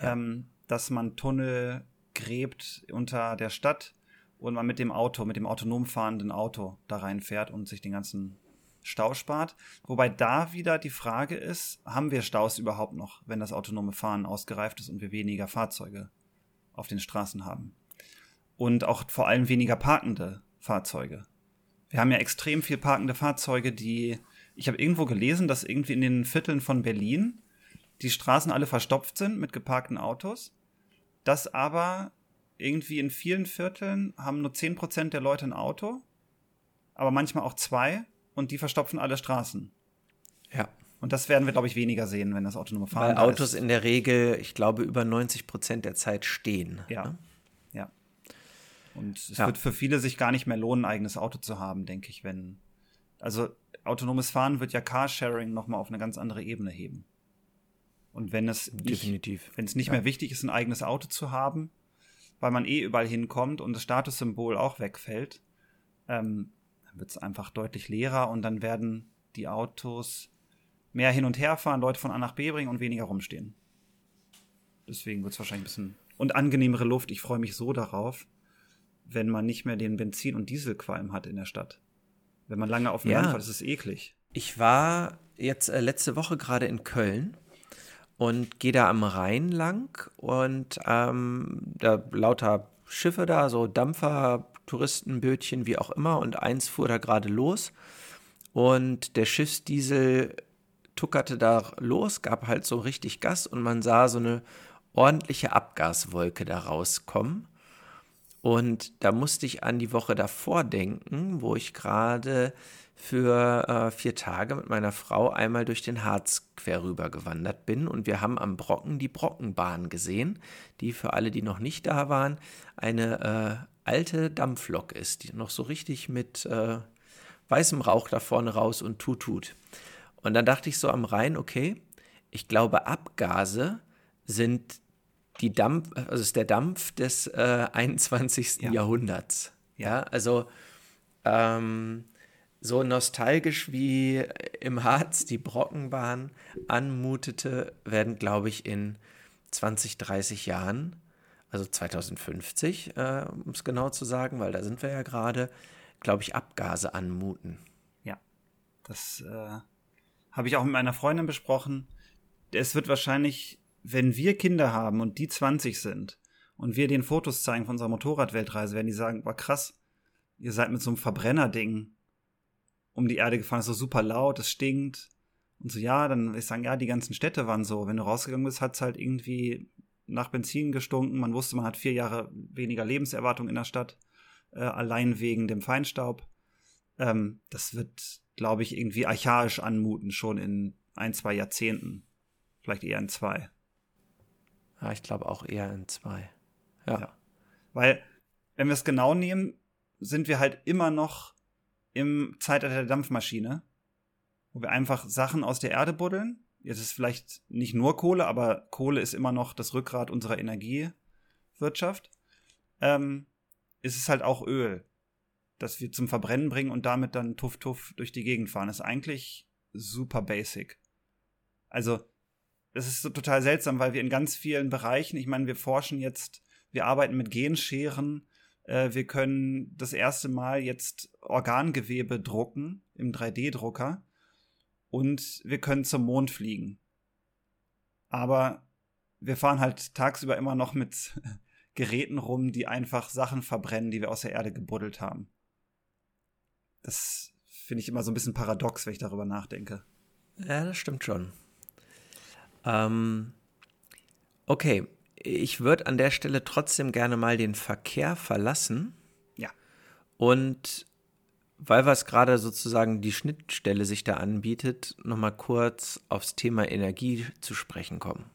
Ja. Ähm, dass man Tunnel gräbt unter der Stadt und man mit dem Auto, mit dem autonom fahrenden Auto da reinfährt und sich den ganzen Stau spart. Wobei da wieder die Frage ist, haben wir Staus überhaupt noch, wenn das autonome Fahren ausgereift ist und wir weniger Fahrzeuge auf den Straßen haben? Und auch vor allem weniger parkende Fahrzeuge. Wir haben ja extrem viel parkende Fahrzeuge, die ich habe irgendwo gelesen, dass irgendwie in den Vierteln von Berlin die Straßen alle verstopft sind mit geparkten Autos, dass aber irgendwie in vielen Vierteln haben nur 10% der Leute ein Auto, aber manchmal auch zwei und die verstopfen alle Straßen. Ja. Und das werden wir, glaube ich, weniger sehen, wenn das autonome Fahren Weil Autos ist. in der Regel, ich glaube, über 90 Prozent der Zeit stehen. Ja. Ne? Ja. Und es ja. wird für viele sich gar nicht mehr lohnen, ein eigenes Auto zu haben, denke ich, wenn. Also autonomes Fahren wird ja Carsharing nochmal auf eine ganz andere Ebene heben. Und wenn es Definitiv. Nicht, wenn es nicht ja. mehr wichtig ist, ein eigenes Auto zu haben, weil man eh überall hinkommt und das Statussymbol auch wegfällt, ähm, wird es einfach deutlich leerer und dann werden die Autos mehr hin und her fahren, Leute von A nach B bringen und weniger rumstehen. Deswegen wird es wahrscheinlich ein bisschen. Und angenehmere Luft. Ich freue mich so darauf, wenn man nicht mehr den Benzin- und Dieselqualm hat in der Stadt. Wenn man lange auf dem ja. Land fährt, ist es eklig. Ich war jetzt äh, letzte Woche gerade in Köln und gehe da am Rhein lang und ähm, da lauter Schiffe da, so Dampfer, Touristenbötchen, wie auch immer. Und eins fuhr da gerade los. Und der Schiffsdiesel tuckerte da los, gab halt so richtig Gas und man sah so eine ordentliche Abgaswolke da rauskommen. Und da musste ich an die Woche davor denken, wo ich gerade für äh, vier Tage mit meiner Frau einmal durch den Harz quer rüber gewandert bin und wir haben am Brocken die Brockenbahn gesehen, die für alle, die noch nicht da waren, eine äh, alte Dampflok ist, die noch so richtig mit äh, weißem Rauch da vorne raus und tut tut. Und dann dachte ich so am Rhein, okay, ich glaube, Abgase sind die Dampf, also ist der Dampf des äh, 21. Ja. Jahrhunderts. Ja, also ähm, so nostalgisch wie im Harz die Brockenbahn anmutete, werden, glaube ich, in 20, 30 Jahren also 2050, äh, um es genau zu sagen, weil da sind wir ja gerade, glaube ich, Abgase anmuten. Ja, das äh, habe ich auch mit meiner Freundin besprochen. Es wird wahrscheinlich, wenn wir Kinder haben und die 20 sind und wir den Fotos zeigen von unserer Motorradweltreise, werden die sagen, war krass, ihr seid mit so einem Verbrenner-Ding um die Erde gefahren, ist so super laut, es stinkt. Und so, ja, dann ich sagen, ja, die ganzen Städte waren so. Wenn du rausgegangen bist, hat es halt irgendwie nach Benzin gestunken. Man wusste, man hat vier Jahre weniger Lebenserwartung in der Stadt. äh, allein wegen dem Feinstaub. Ähm, das wird, glaube ich, irgendwie archaisch anmuten, schon in ein, zwei Jahrzehnten. Vielleicht eher in zwei. Ja, ich glaube auch eher in zwei. Ja. ja. Weil, wenn wir es genau nehmen, sind wir halt immer noch im Zeitalter der Dampfmaschine, wo wir einfach Sachen aus der Erde buddeln. Jetzt ist vielleicht nicht nur Kohle, aber Kohle ist immer noch das Rückgrat unserer Energiewirtschaft. Ähm, ist es halt auch Öl, das wir zum Verbrennen bringen und damit dann tuff tuff durch die Gegend fahren. Das ist eigentlich super basic. Also, es ist so total seltsam, weil wir in ganz vielen Bereichen, ich meine, wir forschen jetzt, wir arbeiten mit Genscheren, äh, wir können das erste Mal jetzt Organgewebe drucken im 3D-Drucker und wir können zum Mond fliegen. Aber wir fahren halt tagsüber immer noch mit Geräten rum, die einfach Sachen verbrennen, die wir aus der Erde gebuddelt haben. Das finde ich immer so ein bisschen paradox, wenn ich darüber nachdenke. Ja, das stimmt schon. Ähm, okay, ich würde an der Stelle trotzdem gerne mal den Verkehr verlassen. Ja. Und weil was gerade sozusagen die Schnittstelle sich da anbietet, nochmal kurz aufs Thema Energie zu sprechen kommen.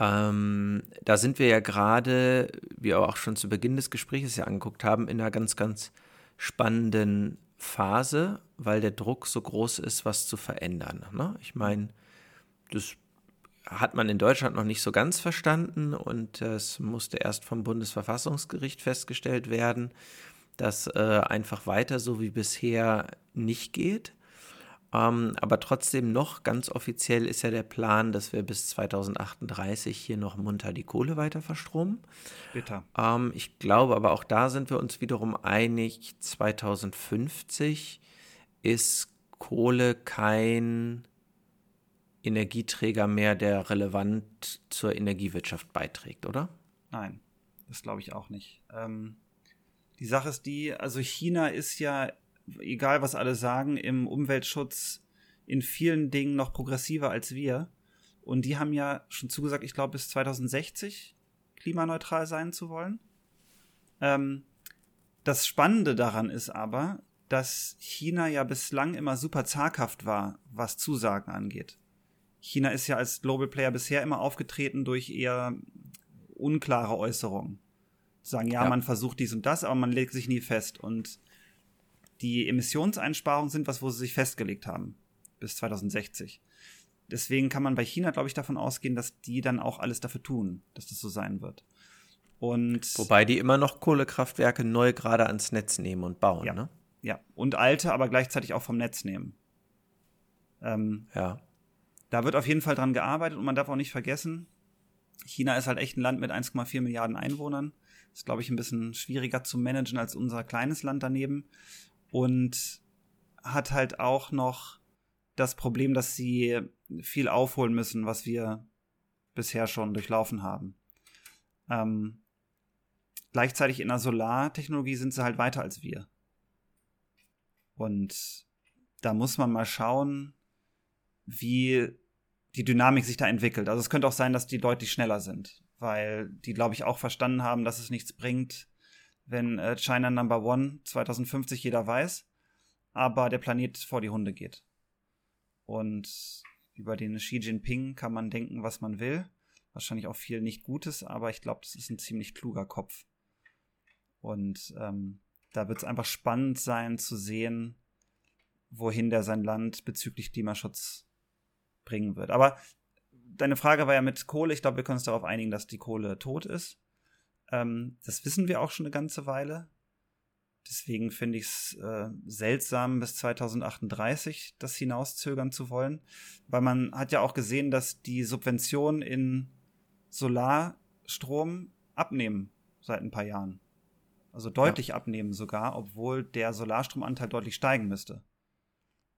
Ähm, da sind wir ja gerade, wie wir auch schon zu Beginn des Gesprächs ja angeguckt haben, in einer ganz, ganz spannenden Phase, weil der Druck so groß ist, was zu verändern. Ne? Ich meine, das hat man in Deutschland noch nicht so ganz verstanden und es musste erst vom Bundesverfassungsgericht festgestellt werden, dass äh, einfach weiter so wie bisher nicht geht. Ähm, aber trotzdem noch ganz offiziell ist ja der Plan, dass wir bis 2038 hier noch munter die Kohle weiter verstromen. Bitter. Ähm, ich glaube aber auch da sind wir uns wiederum einig, 2050 ist Kohle kein Energieträger mehr, der relevant zur Energiewirtschaft beiträgt, oder? Nein, das glaube ich auch nicht. Ähm, die Sache ist die, also China ist ja egal was alle sagen, im Umweltschutz in vielen Dingen noch progressiver als wir. Und die haben ja schon zugesagt, ich glaube, bis 2060 klimaneutral sein zu wollen. Ähm, das Spannende daran ist aber, dass China ja bislang immer super zaghaft war, was Zusagen angeht. China ist ja als Global Player bisher immer aufgetreten durch eher unklare Äußerungen. Sagen, ja, ja, man versucht dies und das, aber man legt sich nie fest. Und die Emissionseinsparungen sind was, wo sie sich festgelegt haben bis 2060. Deswegen kann man bei China, glaube ich, davon ausgehen, dass die dann auch alles dafür tun, dass das so sein wird. Und Wobei die immer noch Kohlekraftwerke neu gerade ans Netz nehmen und bauen, ja, ne? Ja, und alte, aber gleichzeitig auch vom Netz nehmen. Ähm, ja. Da wird auf jeden Fall dran gearbeitet und man darf auch nicht vergessen, China ist halt echt ein Land mit 1,4 Milliarden Einwohnern. Ist, glaube ich, ein bisschen schwieriger zu managen als unser kleines Land daneben und hat halt auch noch das Problem, dass sie viel aufholen müssen, was wir bisher schon durchlaufen haben. Ähm, gleichzeitig in der Solartechnologie sind sie halt weiter als wir. Und da muss man mal schauen, wie die Dynamik sich da entwickelt. Also es könnte auch sein, dass die deutlich schneller sind, weil die, glaube ich, auch verstanden haben, dass es nichts bringt, wenn äh, China Number One 2050 jeder weiß, aber der Planet vor die Hunde geht. Und über den Xi Jinping kann man denken, was man will. Wahrscheinlich auch viel nicht Gutes, aber ich glaube, das ist ein ziemlich kluger Kopf. Und ähm, da wird es einfach spannend sein zu sehen, wohin der sein Land bezüglich Klimaschutz bringen wird. Aber deine Frage war ja mit Kohle. Ich glaube, wir können uns darauf einigen, dass die Kohle tot ist. Ähm, das wissen wir auch schon eine ganze Weile. Deswegen finde ich es äh, seltsam, bis 2038 das hinauszögern zu wollen. Weil man hat ja auch gesehen, dass die Subventionen in Solarstrom abnehmen seit ein paar Jahren. Also deutlich ja. abnehmen sogar, obwohl der Solarstromanteil deutlich steigen müsste.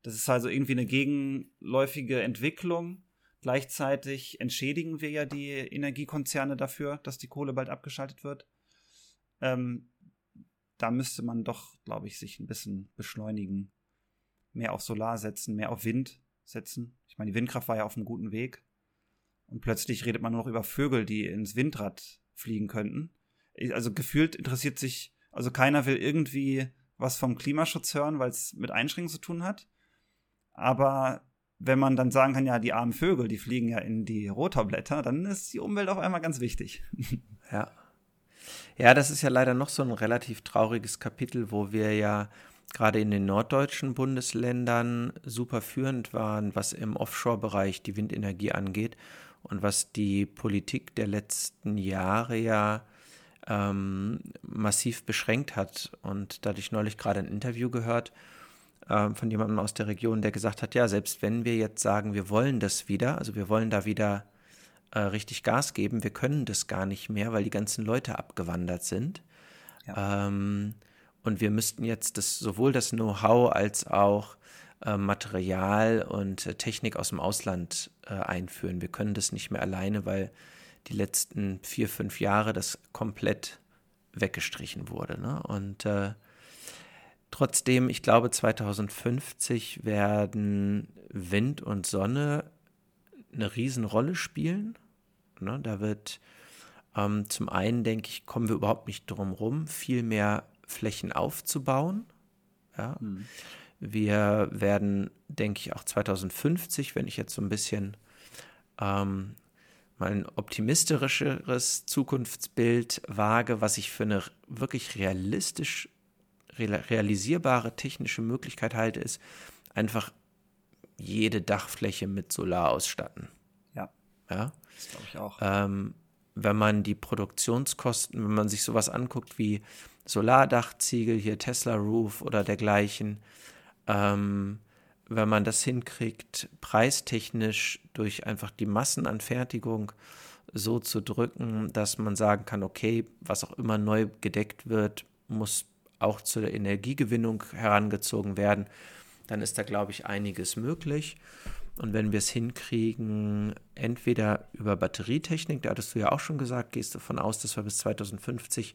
Das ist also irgendwie eine gegenläufige Entwicklung, Gleichzeitig entschädigen wir ja die Energiekonzerne dafür, dass die Kohle bald abgeschaltet wird. Ähm, da müsste man doch, glaube ich, sich ein bisschen beschleunigen. Mehr auf Solar setzen, mehr auf Wind setzen. Ich meine, die Windkraft war ja auf einem guten Weg. Und plötzlich redet man nur noch über Vögel, die ins Windrad fliegen könnten. also gefühlt interessiert sich, also keiner will irgendwie was vom Klimaschutz hören, weil es mit Einschränkungen zu tun hat. Aber wenn man dann sagen kann, ja, die armen Vögel, die fliegen ja in die Rotorblätter, dann ist die Umwelt auf einmal ganz wichtig. Ja. Ja, das ist ja leider noch so ein relativ trauriges Kapitel, wo wir ja gerade in den norddeutschen Bundesländern super führend waren, was im Offshore-Bereich die Windenergie angeht und was die Politik der letzten Jahre ja ähm, massiv beschränkt hat. Und da hatte ich neulich gerade ein Interview gehört äh, von jemandem aus der Region, der gesagt hat, ja, selbst wenn wir jetzt sagen, wir wollen das wieder, also wir wollen da wieder äh, richtig Gas geben, wir können das gar nicht mehr, weil die ganzen Leute abgewandert sind. Ja. Ähm, und wir müssten jetzt das, sowohl das Know-how als auch äh, Material und äh, Technik aus dem Ausland äh, einführen. Wir können das nicht mehr alleine, weil die letzten vier, fünf Jahre das komplett weggestrichen wurde. Ne? Und äh, trotzdem, ich glaube, 2050 werden Wind und Sonne eine Riesenrolle spielen. Ne? Da wird ähm, zum einen, denke ich, kommen wir überhaupt nicht drum rum, viel mehr Flächen aufzubauen. Ja. Mhm. Wir werden, denke ich, auch 2050, wenn ich jetzt so ein bisschen ähm, mal ein optimistischeres Zukunftsbild wage, was ich für eine wirklich realistisch realisierbare technische Möglichkeit halte, ist einfach jede Dachfläche mit Solar ausstatten. Ja. Ja. Das glaube ich auch. Ähm, wenn man die Produktionskosten, wenn man sich sowas anguckt wie Solardachziegel, hier Tesla Roof oder dergleichen, ähm, wenn man das hinkriegt, preistechnisch durch einfach die Massenanfertigung so zu drücken, dass man sagen kann, okay, was auch immer neu gedeckt wird, muss auch zur Energiegewinnung herangezogen werden, dann ist da, glaube ich, einiges möglich. Und wenn wir es hinkriegen, entweder über Batterietechnik, da hattest du ja auch schon gesagt, gehst du davon aus, dass wir bis 2050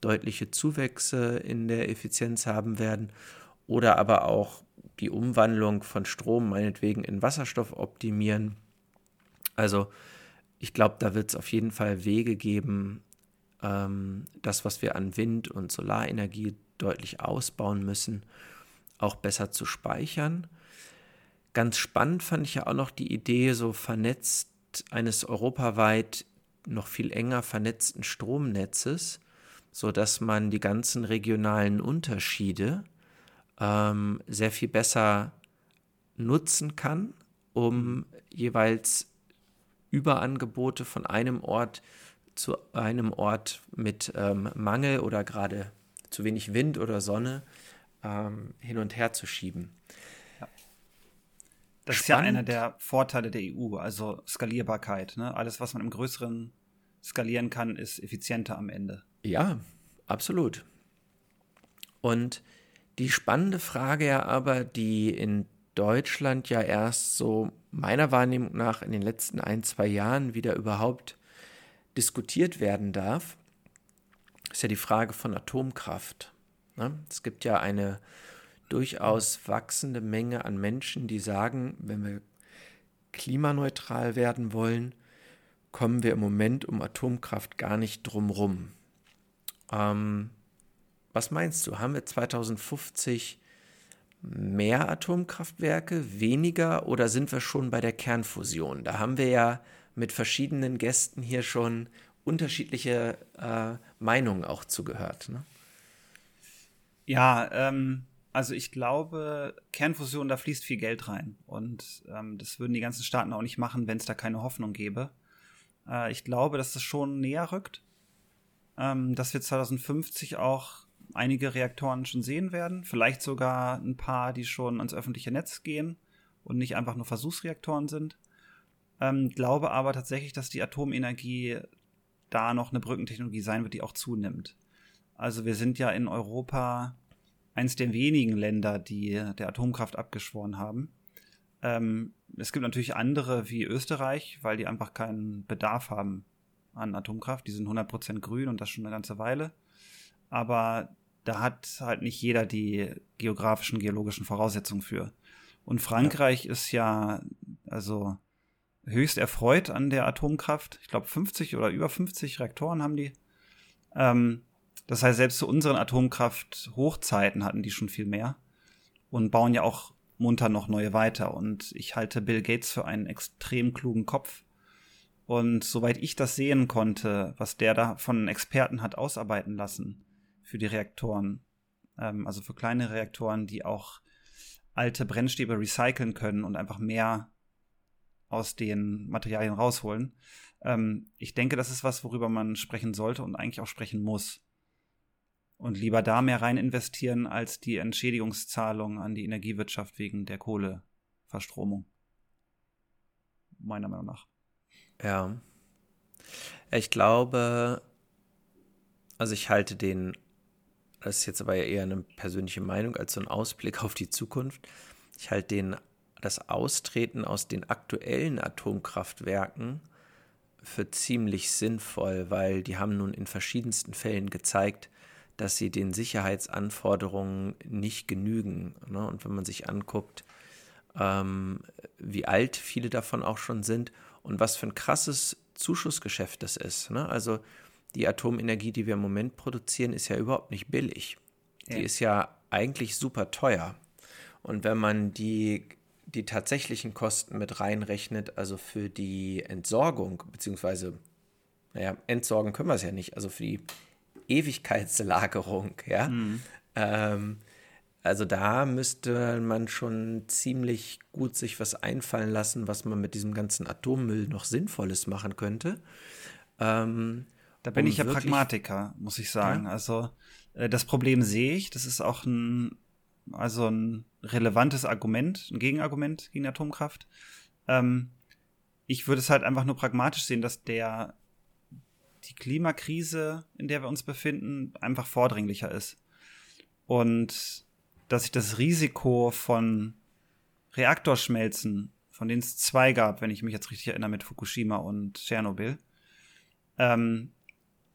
deutliche Zuwächse in der Effizienz haben werden, oder aber auch die Umwandlung von Strom meinetwegen in Wasserstoff optimieren. Also ich glaube, da wird es auf jeden Fall Wege geben, ähm, das, was wir an Wind- und Solarenergie deutlich ausbauen müssen, auch besser zu speichern. Ganz spannend fand ich ja auch noch die Idee, so vernetzt eines europaweit noch viel enger vernetzten Stromnetzes, sodass man die ganzen regionalen Unterschiede ähm, sehr viel besser nutzen kann, um jeweils Überangebote von einem Ort zu einem Ort mit ähm, Mangel oder gerade zu wenig Wind oder Sonne ähm, hin und her zu schieben. Das Spannend. ist ja einer der Vorteile der EU, also Skalierbarkeit. Ne? Alles, was man im Größeren skalieren kann, ist effizienter am Ende. Ja, absolut. Und die spannende Frage ja aber, die in Deutschland ja erst so meiner Wahrnehmung nach in den letzten ein, zwei Jahren wieder überhaupt diskutiert werden darf, ist ja die Frage von Atomkraft. Ne? Es gibt ja eine durchaus wachsende Menge an Menschen, die sagen, wenn wir klimaneutral werden wollen, kommen wir im Moment um Atomkraft gar nicht drumrum. Ähm, was meinst du? Haben wir 2050 mehr Atomkraftwerke, weniger oder sind wir schon bei der Kernfusion? Da haben wir ja mit verschiedenen Gästen hier schon unterschiedliche äh, Meinungen auch zugehört. Ne? Ja, ähm, also ich glaube, Kernfusion, da fließt viel Geld rein. Und ähm, das würden die ganzen Staaten auch nicht machen, wenn es da keine Hoffnung gäbe. Äh, ich glaube, dass das schon näher rückt. Ähm, dass wir 2050 auch einige Reaktoren schon sehen werden. Vielleicht sogar ein paar, die schon ans öffentliche Netz gehen und nicht einfach nur Versuchsreaktoren sind. Ähm, glaube aber tatsächlich, dass die Atomenergie da noch eine Brückentechnologie sein wird, die auch zunimmt. Also wir sind ja in Europa eines der wenigen Länder, die der Atomkraft abgeschworen haben. Ähm, es gibt natürlich andere wie Österreich, weil die einfach keinen Bedarf haben an Atomkraft. Die sind 100% grün und das schon eine ganze Weile. Aber da hat halt nicht jeder die geografischen, geologischen Voraussetzungen für. Und Frankreich ja. ist ja also höchst erfreut an der Atomkraft. Ich glaube 50 oder über 50 Reaktoren haben die. Ähm, das heißt, selbst zu unseren Atomkraft-Hochzeiten hatten die schon viel mehr und bauen ja auch munter noch neue weiter. Und ich halte Bill Gates für einen extrem klugen Kopf. Und soweit ich das sehen konnte, was der da von Experten hat ausarbeiten lassen für die Reaktoren, ähm, also für kleine Reaktoren, die auch alte Brennstäbe recyceln können und einfach mehr aus den Materialien rausholen. Ähm, ich denke, das ist was, worüber man sprechen sollte und eigentlich auch sprechen muss und lieber da mehr rein investieren als die Entschädigungszahlung an die Energiewirtschaft wegen der Kohleverstromung. Meiner Meinung nach. Ja. Ich glaube, also ich halte den, das ist jetzt aber eher eine persönliche Meinung als so ein Ausblick auf die Zukunft. Ich halte den, das Austreten aus den aktuellen Atomkraftwerken für ziemlich sinnvoll, weil die haben nun in verschiedensten Fällen gezeigt, dass sie den Sicherheitsanforderungen nicht genügen. Ne? Und wenn man sich anguckt, ähm, wie alt viele davon auch schon sind und was für ein krasses Zuschussgeschäft das ist. Ne? Also die Atomenergie, die wir im Moment produzieren, ist ja überhaupt nicht billig. Ja. Die ist ja eigentlich super teuer. Und wenn man die, die tatsächlichen Kosten mit reinrechnet, also für die Entsorgung, beziehungsweise, naja, entsorgen können wir es ja nicht, also für die Ewigkeitslagerung, ja. Mhm. Ähm, also da müsste man schon ziemlich gut sich was einfallen lassen, was man mit diesem ganzen Atommüll noch Sinnvolles machen könnte. Ähm, da bin um ich ja Pragmatiker, muss ich sagen. Ja? Also äh, das Problem sehe ich. Das ist auch ein, also ein relevantes Argument, ein Gegenargument gegen Atomkraft. Ähm, ich würde es halt einfach nur pragmatisch sehen, dass der die Klimakrise, in der wir uns befinden, einfach vordringlicher ist. Und dass sich das Risiko von Reaktorschmelzen, von denen es zwei gab, wenn ich mich jetzt richtig erinnere, mit Fukushima und Tschernobyl, ähm,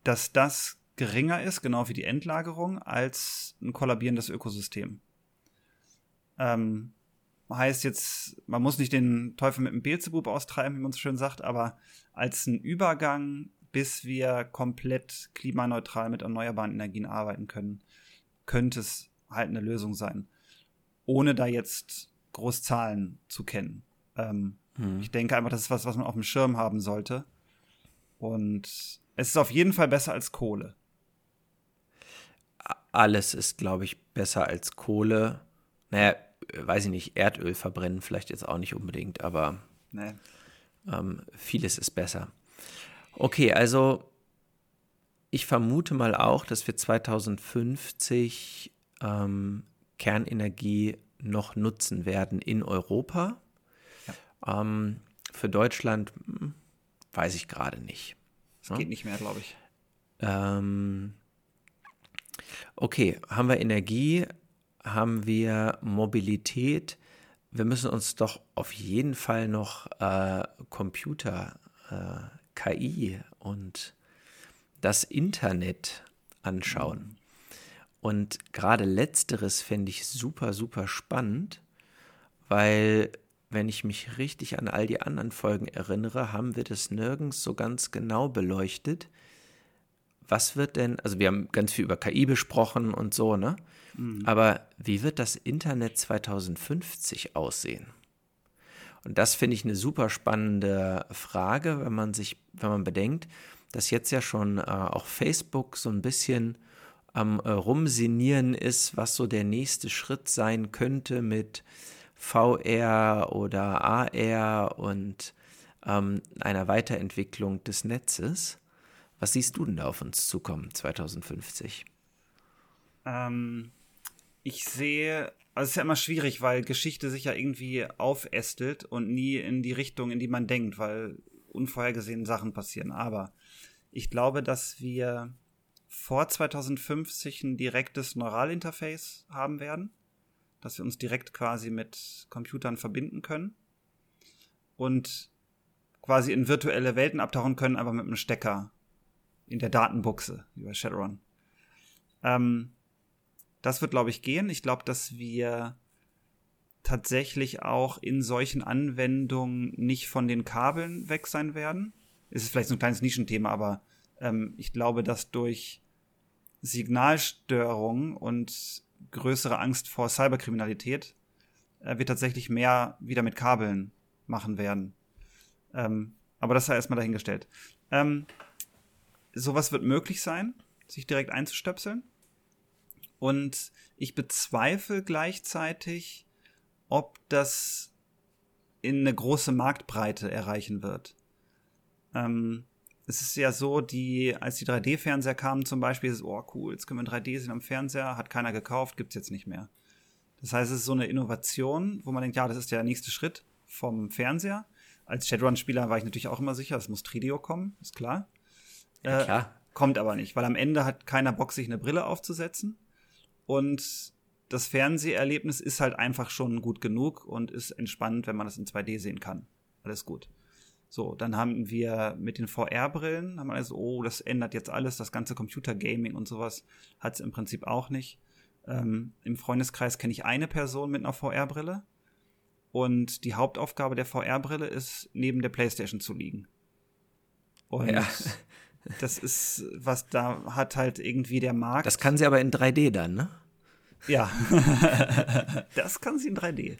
dass das geringer ist, genau wie die Endlagerung, als ein kollabierendes Ökosystem. Ähm, heißt jetzt, man muss nicht den Teufel mit dem Beelzebub austreiben, wie man so schön sagt, aber als ein Übergang bis wir komplett klimaneutral mit erneuerbaren Energien arbeiten können, könnte es halt eine Lösung sein. Ohne da jetzt Großzahlen zu kennen. Ähm, hm. Ich denke einfach, das ist was, was man auf dem Schirm haben sollte. Und es ist auf jeden Fall besser als Kohle. Alles ist, glaube ich, besser als Kohle. Naja, weiß ich nicht, Erdöl verbrennen vielleicht jetzt auch nicht unbedingt, aber nee. ähm, vieles ist besser. Okay, also ich vermute mal auch, dass wir 2050 ähm, Kernenergie noch nutzen werden in Europa. Ja. Ähm, für Deutschland hm, weiß ich gerade nicht. Es ja? geht nicht mehr, glaube ich. Ähm, okay, haben wir Energie, haben wir Mobilität. Wir müssen uns doch auf jeden Fall noch äh, Computer äh, KI und das Internet anschauen. Und gerade letzteres fände ich super, super spannend, weil wenn ich mich richtig an all die anderen Folgen erinnere, haben wir das nirgends so ganz genau beleuchtet. Was wird denn, also wir haben ganz viel über KI besprochen und so, ne? Mhm. Aber wie wird das Internet 2050 aussehen? Und das finde ich eine super spannende Frage, wenn man sich, wenn man bedenkt, dass jetzt ja schon äh, auch Facebook so ein bisschen am äh, Rumsinieren ist, was so der nächste Schritt sein könnte mit VR oder AR und ähm, einer Weiterentwicklung des Netzes. Was siehst du denn da auf uns zukommen 2050? Ähm, ich sehe also es ist ja immer schwierig, weil Geschichte sich ja irgendwie aufästelt und nie in die Richtung, in die man denkt, weil unvorhergesehene Sachen passieren. Aber ich glaube, dass wir vor 2050 ein direktes Neuralinterface haben werden, dass wir uns direkt quasi mit Computern verbinden können und quasi in virtuelle Welten abtauchen können, aber mit einem Stecker in der Datenbuchse, bei Shadowrun. Ähm, das wird, glaube ich, gehen. Ich glaube, dass wir tatsächlich auch in solchen Anwendungen nicht von den Kabeln weg sein werden. Es ist vielleicht so ein kleines Nischenthema, aber ähm, ich glaube, dass durch Signalstörungen und größere Angst vor Cyberkriminalität äh, wir tatsächlich mehr wieder mit Kabeln machen werden. Ähm, aber das sei erstmal dahingestellt. Ähm, sowas wird möglich sein, sich direkt einzustöpseln. Und ich bezweifle gleichzeitig, ob das in eine große Marktbreite erreichen wird. Ähm, es ist ja so, die, als die 3D-Fernseher kamen zum Beispiel, ist es, oh cool, jetzt können wir 3D sehen am Fernseher, hat keiner gekauft, gibt's jetzt nicht mehr. Das heißt, es ist so eine Innovation, wo man denkt, ja, das ist der nächste Schritt vom Fernseher. Als Shadowrun-Spieler war ich natürlich auch immer sicher, es muss Tridio kommen, ist klar. Ja, klar. Äh, kommt aber nicht, weil am Ende hat keiner Bock, sich eine Brille aufzusetzen. Und das Fernseherlebnis ist halt einfach schon gut genug und ist entspannt, wenn man das in 2D sehen kann. Alles gut. So, dann haben wir mit den VR-Brillen, haben wir also, oh, das ändert jetzt alles, das ganze Computergaming und sowas hat es im Prinzip auch nicht. Ähm, Im Freundeskreis kenne ich eine Person mit einer VR-Brille und die Hauptaufgabe der VR-Brille ist, neben der Playstation zu liegen. Und ja. Das ist, was da hat halt irgendwie der Markt. Das kann sie aber in 3D dann, ne? Ja, das kann sie in 3D.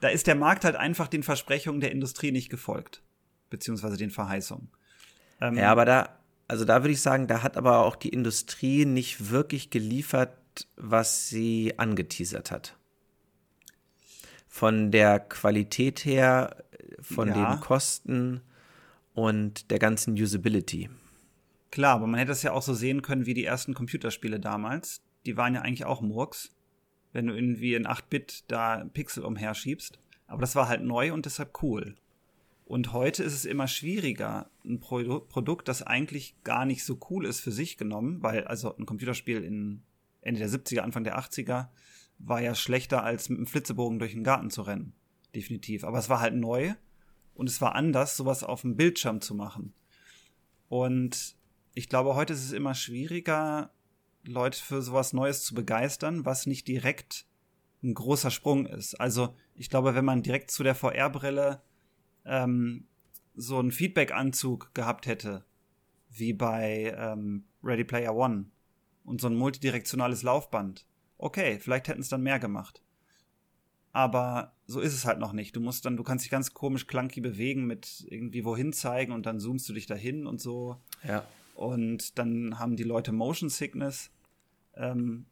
Da ist der Markt halt einfach den Versprechungen der Industrie nicht gefolgt beziehungsweise den Verheißungen. Ähm, ja, aber da, also da würde ich sagen, da hat aber auch die Industrie nicht wirklich geliefert, was sie angeteasert hat. Von der Qualität her, von ja. den Kosten und der ganzen Usability. Klar, aber man hätte es ja auch so sehen können wie die ersten Computerspiele damals. Die waren ja eigentlich auch Murks, wenn du irgendwie in 8-Bit da Pixel umherschiebst. Aber das war halt neu und deshalb cool. Und heute ist es immer schwieriger, ein Pro Produkt, das eigentlich gar nicht so cool ist für sich genommen, weil also ein Computerspiel in Ende der 70er, Anfang der 80er war ja schlechter als mit einem Flitzebogen durch den Garten zu rennen. Definitiv. Aber es war halt neu und es war anders, sowas auf dem Bildschirm zu machen. Und ich glaube, heute ist es immer schwieriger, Leute für sowas Neues zu begeistern, was nicht direkt ein großer Sprung ist. Also ich glaube, wenn man direkt zu der VR-Brille ähm, so einen Feedback-Anzug gehabt hätte, wie bei ähm, Ready Player One und so ein multidirektionales Laufband, okay, vielleicht hätten es dann mehr gemacht. Aber so ist es halt noch nicht. Du musst dann, du kannst dich ganz komisch clunky bewegen mit irgendwie wohin zeigen und dann zoomst du dich dahin und so. Ja. Und dann haben die Leute Motion Sickness. Ähm,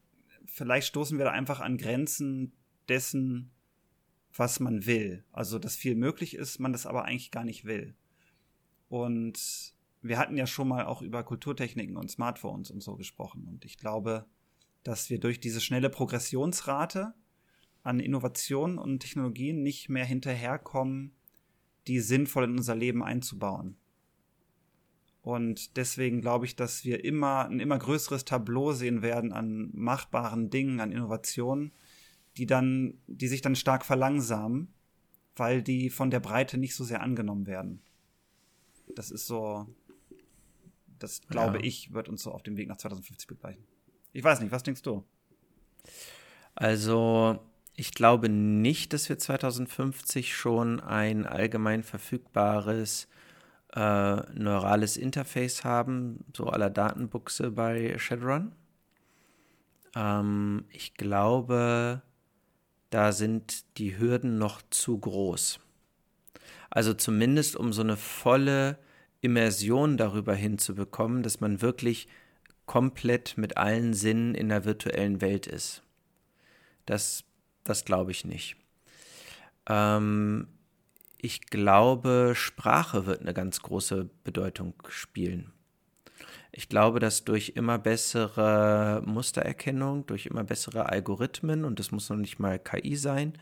vielleicht stoßen wir da einfach an Grenzen dessen, was man will. Also, dass viel möglich ist, man das aber eigentlich gar nicht will. Und wir hatten ja schon mal auch über Kulturtechniken und Smartphones und so gesprochen. Und ich glaube, dass wir durch diese schnelle Progressionsrate an Innovationen und Technologien nicht mehr hinterherkommen, die sinnvoll in unser Leben einzubauen. Und deswegen glaube ich, dass wir immer ein immer größeres Tableau sehen werden an machbaren Dingen, an Innovationen, die dann, die sich dann stark verlangsamen, weil die von der Breite nicht so sehr angenommen werden. Das ist so, das glaube ja. ich, wird uns so auf dem Weg nach 2050 begleichen. Ich weiß nicht, was denkst du? Also, ich glaube nicht, dass wir 2050 schon ein allgemein verfügbares äh, neurales Interface haben, so aller Datenbuchse bei Shadowrun. Ähm, ich glaube, da sind die Hürden noch zu groß. Also zumindest um so eine volle Immersion darüber hinzubekommen, dass man wirklich komplett mit allen Sinnen in der virtuellen Welt ist. Das, das glaube ich nicht. Ähm, ich glaube, Sprache wird eine ganz große Bedeutung spielen. Ich glaube, dass durch immer bessere Mustererkennung, durch immer bessere Algorithmen, und das muss noch nicht mal KI sein,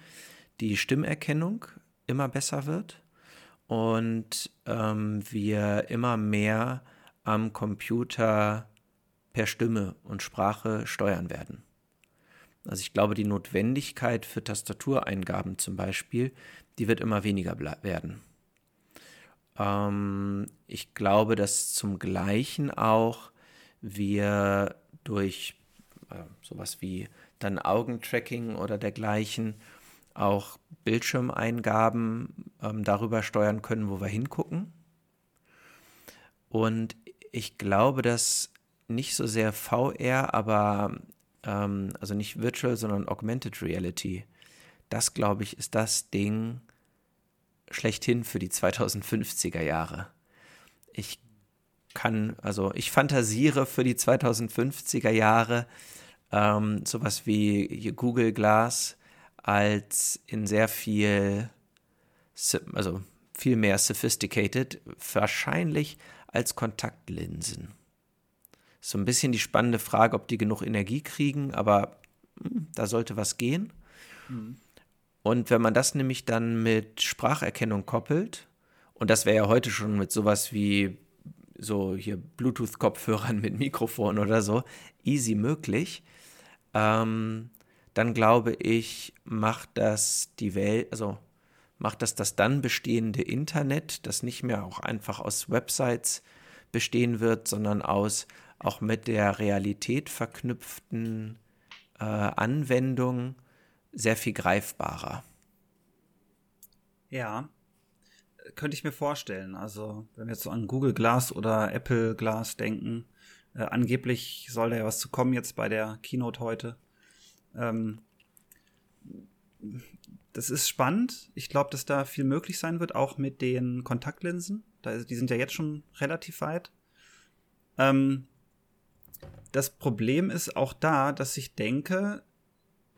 die Stimmerkennung immer besser wird und ähm, wir immer mehr am Computer per Stimme und Sprache steuern werden. Also ich glaube, die Notwendigkeit für Tastatureingaben zum Beispiel, die wird immer weniger werden. Ähm, ich glaube, dass zum Gleichen auch wir durch äh, sowas wie dann Augentracking oder dergleichen auch Bildschirmeingaben ähm, darüber steuern können, wo wir hingucken. Und ich glaube, dass nicht so sehr VR, aber ähm, also nicht Virtual, sondern Augmented Reality. Das, glaube ich, ist das Ding schlechthin für die 2050er Jahre. Ich kann, also ich fantasiere für die 2050er Jahre ähm, sowas wie Google Glass als in sehr viel, also viel mehr sophisticated, wahrscheinlich als Kontaktlinsen. So ein bisschen die spannende Frage, ob die genug Energie kriegen, aber mh, hm, da sollte was gehen. Mhm. Und wenn man das nämlich dann mit Spracherkennung koppelt, und das wäre ja heute schon mit sowas wie so hier Bluetooth-Kopfhörern mit Mikrofon oder so easy möglich, ähm, dann glaube ich, macht das die Welt, also macht das das dann bestehende Internet, das nicht mehr auch einfach aus Websites bestehen wird, sondern aus auch mit der Realität verknüpften äh, Anwendungen sehr viel greifbarer. Ja, könnte ich mir vorstellen. Also, wenn wir jetzt so an Google Glass oder Apple Glass denken, äh, angeblich soll da ja was zu kommen jetzt bei der Keynote heute. Ähm, das ist spannend. Ich glaube, dass da viel möglich sein wird, auch mit den Kontaktlinsen. Da, die sind ja jetzt schon relativ weit. Ähm, das Problem ist auch da, dass ich denke,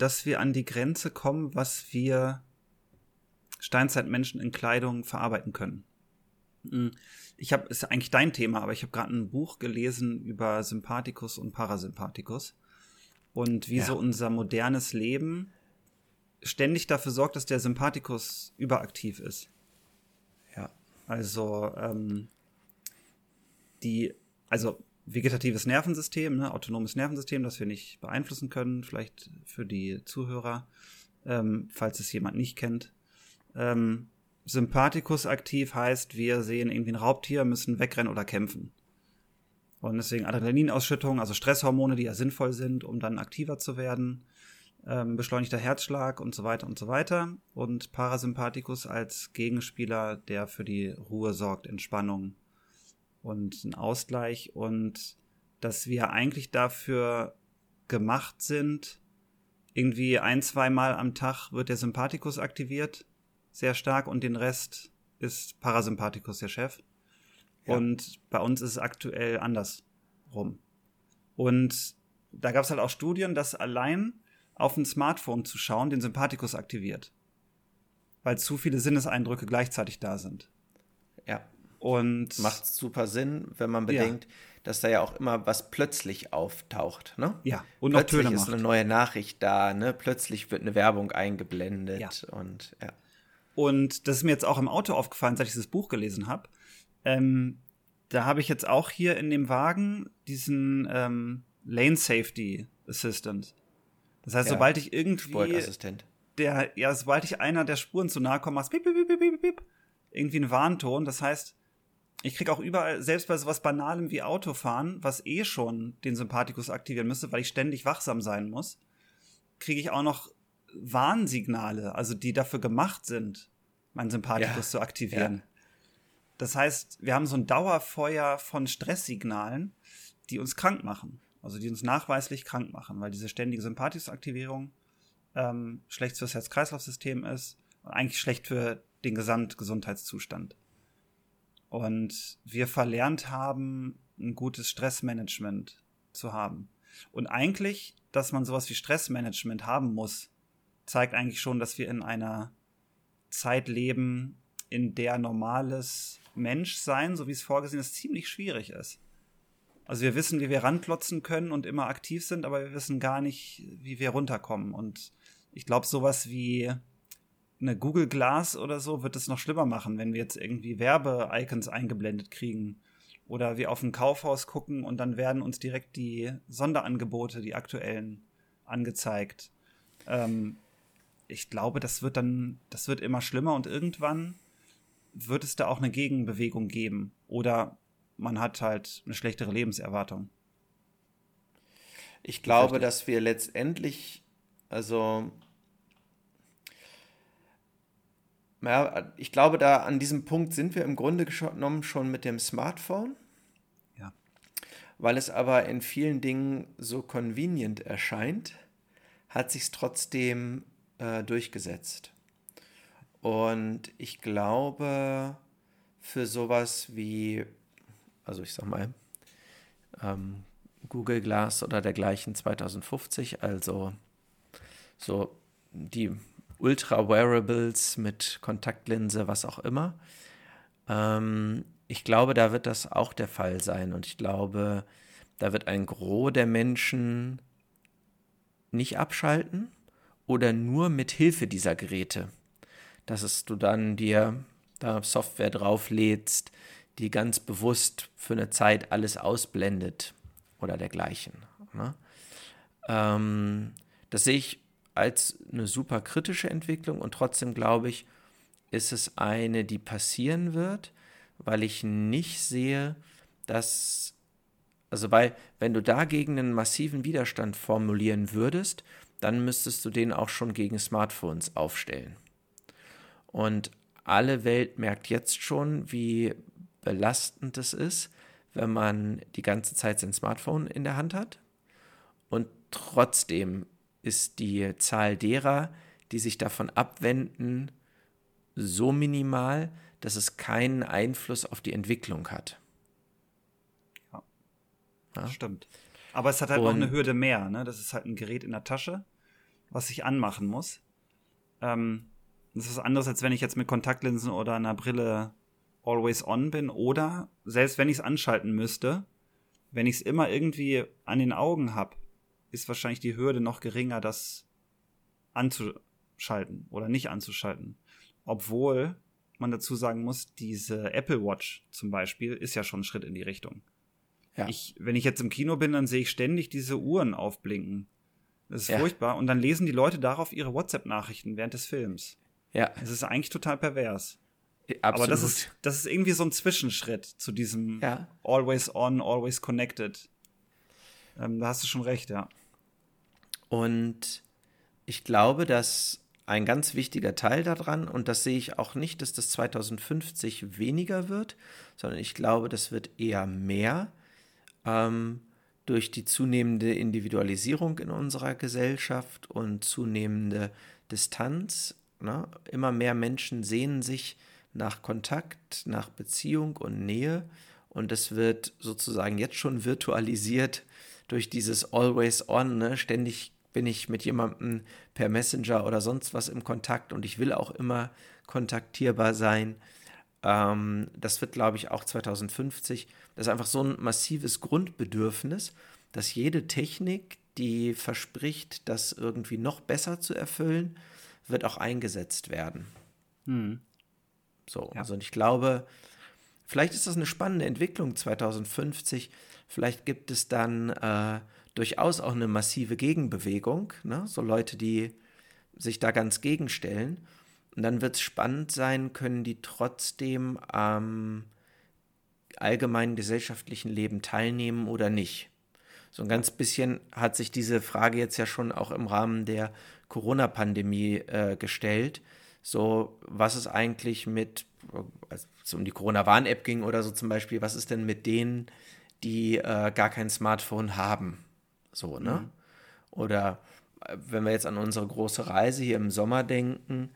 dass wir an die Grenze kommen, was wir Steinzeitmenschen in Kleidung verarbeiten können. Hm, ich habe, ist eigentlich dein Thema, aber ich habe gerade ein Buch gelesen über Sympathikus und Parasympathikus und wie ja. so unser modernes Leben ständig dafür sorgt, dass der Sympathikus überaktiv ist. Ja. Also ähm, die, also vegetatives Nervensystem, ne, autonomes Nervensystem, das wir nicht beeinflussen können, vielleicht für die Zuhörer, ähm, falls es jemand nicht kennt. Ähm, Sympathikus aktiv heißt, wir sehen irgendwie ein Raubtier, müssen wegrennen oder kämpfen. Und deswegen Adrenalinausschüttung, also Stresshormone, die ja sinnvoll sind, um dann aktiver zu werden, ähm, beschleunigter Herzschlag und so weiter und so weiter. Und Parasympathikus als Gegenspieler, der für die Ruhe sorgt, Entspannung und einen Ausgleich. Und dass wir eigentlich dafür gemacht sind, irgendwie ein, zweimal am Tag wird der Sympathikus aktiviert, sehr stark, und den Rest ist Parasympathikus der Chef. Und bei uns ist es aktuell andersrum. Und da gab es halt auch Studien, dass allein auf ein Smartphone zu schauen den Sympathikus aktiviert. Weil zu viele Sinneseindrücke gleichzeitig da sind. Und macht super Sinn, wenn man bedenkt, ja. dass da ja auch immer was plötzlich auftaucht, ne? Ja. Und plötzlich ist macht. eine neue Nachricht da, ne? Plötzlich wird eine Werbung eingeblendet ja. und ja. Und das ist mir jetzt auch im Auto aufgefallen, seit ich dieses Buch gelesen habe. Ähm, da habe ich jetzt auch hier in dem Wagen diesen ähm, Lane Safety Assistant. Das heißt, ja, sobald ich irgendwie der, ja, sobald ich einer der Spuren zu nahe komme, machst piep, piep, piep, piep, piep, irgendwie ein Warnton. Das heißt, ich krieg auch überall, selbst bei sowas Banalem wie Autofahren, was eh schon den Sympathikus aktivieren müsste, weil ich ständig wachsam sein muss, kriege ich auch noch Warnsignale, also die dafür gemacht sind, meinen Sympathikus ja. zu aktivieren. Ja. Das heißt, wir haben so ein Dauerfeuer von Stresssignalen, die uns krank machen. Also die uns nachweislich krank machen, weil diese ständige Sympathikusaktivierung ähm, schlecht fürs Herz-Kreislauf-System ist und eigentlich schlecht für den Gesamtgesundheitszustand. Und wir verlernt haben, ein gutes Stressmanagement zu haben. Und eigentlich, dass man sowas wie Stressmanagement haben muss, zeigt eigentlich schon, dass wir in einer Zeit leben, in der normales Menschsein, so wie es vorgesehen ist, ziemlich schwierig ist. Also wir wissen, wie wir ranklotzen können und immer aktiv sind, aber wir wissen gar nicht, wie wir runterkommen. Und ich glaube, sowas wie eine Google Glass oder so wird es noch schlimmer machen, wenn wir jetzt irgendwie Werbe-Icons eingeblendet kriegen. Oder wir auf ein Kaufhaus gucken und dann werden uns direkt die Sonderangebote, die aktuellen, angezeigt. Ähm, ich glaube, das wird dann, das wird immer schlimmer und irgendwann wird es da auch eine Gegenbewegung geben? Oder man hat halt eine schlechtere Lebenserwartung? Ich glaube, dass wir letztendlich, also, ja, ich glaube, da an diesem Punkt sind wir im Grunde genommen schon mit dem Smartphone. Ja. weil es aber in vielen Dingen so convenient erscheint, hat sich es trotzdem äh, durchgesetzt. Und ich glaube, für sowas wie, also ich sag mal, ähm, Google Glass oder dergleichen 2050, also so die Ultra-Wearables mit Kontaktlinse, was auch immer. Ähm, ich glaube, da wird das auch der Fall sein und ich glaube, da wird ein Gros der Menschen nicht abschalten oder nur mit Hilfe dieser Geräte. Dass es du dann dir da Software drauflädst, die ganz bewusst für eine Zeit alles ausblendet oder dergleichen. Ne? Ähm, das sehe ich als eine super kritische Entwicklung und trotzdem glaube ich, ist es eine, die passieren wird, weil ich nicht sehe, dass, also weil, wenn du dagegen einen massiven Widerstand formulieren würdest, dann müsstest du den auch schon gegen Smartphones aufstellen. Und alle Welt merkt jetzt schon, wie belastend es ist, wenn man die ganze Zeit sein Smartphone in der Hand hat. Und trotzdem ist die Zahl derer, die sich davon abwenden, so minimal, dass es keinen Einfluss auf die Entwicklung hat. Ja, ja? stimmt. Aber es hat halt Und, noch eine Hürde mehr. Ne? Das ist halt ein Gerät in der Tasche, was ich anmachen muss. Ähm, das ist was anderes, als wenn ich jetzt mit Kontaktlinsen oder einer Brille always on bin. Oder selbst wenn ich es anschalten müsste, wenn ich es immer irgendwie an den Augen habe, ist wahrscheinlich die Hürde noch geringer, das anzuschalten oder nicht anzuschalten. Obwohl man dazu sagen muss, diese Apple Watch zum Beispiel ist ja schon ein Schritt in die Richtung. Ja. Ich, wenn ich jetzt im Kino bin, dann sehe ich ständig diese Uhren aufblinken. Das ist ja. furchtbar. Und dann lesen die Leute darauf ihre WhatsApp-Nachrichten während des Films. Ja. Es ist eigentlich total pervers. Absolut. Aber das ist, das ist irgendwie so ein Zwischenschritt zu diesem ja. Always on, always connected. Ähm, da hast du schon recht, ja. Und ich glaube, dass ein ganz wichtiger Teil daran, und das sehe ich auch nicht, dass das 2050 weniger wird, sondern ich glaube, das wird eher mehr ähm, durch die zunehmende Individualisierung in unserer Gesellschaft und zunehmende Distanz. Ne? Immer mehr Menschen sehnen sich nach Kontakt, nach Beziehung und Nähe. Und das wird sozusagen jetzt schon virtualisiert durch dieses Always On. Ne? Ständig bin ich mit jemandem per Messenger oder sonst was im Kontakt und ich will auch immer kontaktierbar sein. Ähm, das wird, glaube ich, auch 2050. Das ist einfach so ein massives Grundbedürfnis, dass jede Technik, die verspricht, das irgendwie noch besser zu erfüllen, wird auch eingesetzt werden. Hm. So, ja. also ich glaube, vielleicht ist das eine spannende Entwicklung 2050. Vielleicht gibt es dann äh, durchaus auch eine massive Gegenbewegung, ne? so Leute, die sich da ganz gegenstellen. Und dann wird es spannend sein, können die trotzdem am allgemeinen gesellschaftlichen Leben teilnehmen oder nicht. So ein ganz bisschen hat sich diese Frage jetzt ja schon auch im Rahmen der Corona-Pandemie äh, gestellt. So, was ist eigentlich mit, als es um die Corona-Warn-App ging oder so zum Beispiel, was ist denn mit denen, die äh, gar kein Smartphone haben? So, ne? Mhm. Oder äh, wenn wir jetzt an unsere große Reise hier im Sommer denken,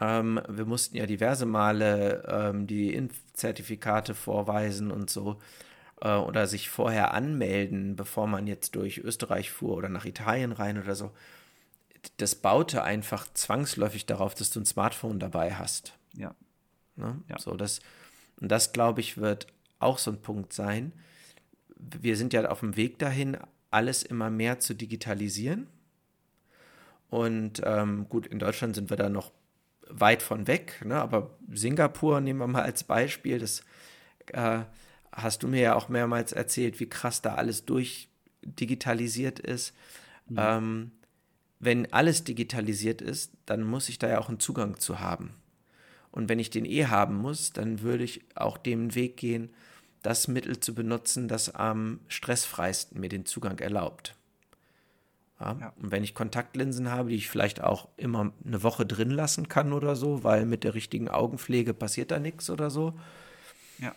ähm, wir mussten ja diverse Male ähm, die Impfzertifikate vorweisen und so äh, oder sich vorher anmelden, bevor man jetzt durch Österreich fuhr oder nach Italien rein oder so. Das baute einfach zwangsläufig darauf, dass du ein Smartphone dabei hast. Ja. Ne? ja. So, das, und das, glaube ich, wird auch so ein Punkt sein. Wir sind ja auf dem Weg dahin, alles immer mehr zu digitalisieren. Und ähm, gut, in Deutschland sind wir da noch weit von weg, ne? aber Singapur nehmen wir mal als Beispiel. Das äh, hast du mir ja auch mehrmals erzählt, wie krass da alles durchdigitalisiert ist. Mhm. Ähm, wenn alles digitalisiert ist, dann muss ich da ja auch einen Zugang zu haben. Und wenn ich den eh haben muss, dann würde ich auch den Weg gehen, das Mittel zu benutzen, das am stressfreisten mir den Zugang erlaubt. Ja? Ja. Und wenn ich Kontaktlinsen habe, die ich vielleicht auch immer eine Woche drin lassen kann oder so, weil mit der richtigen Augenpflege passiert da nichts oder so, ja.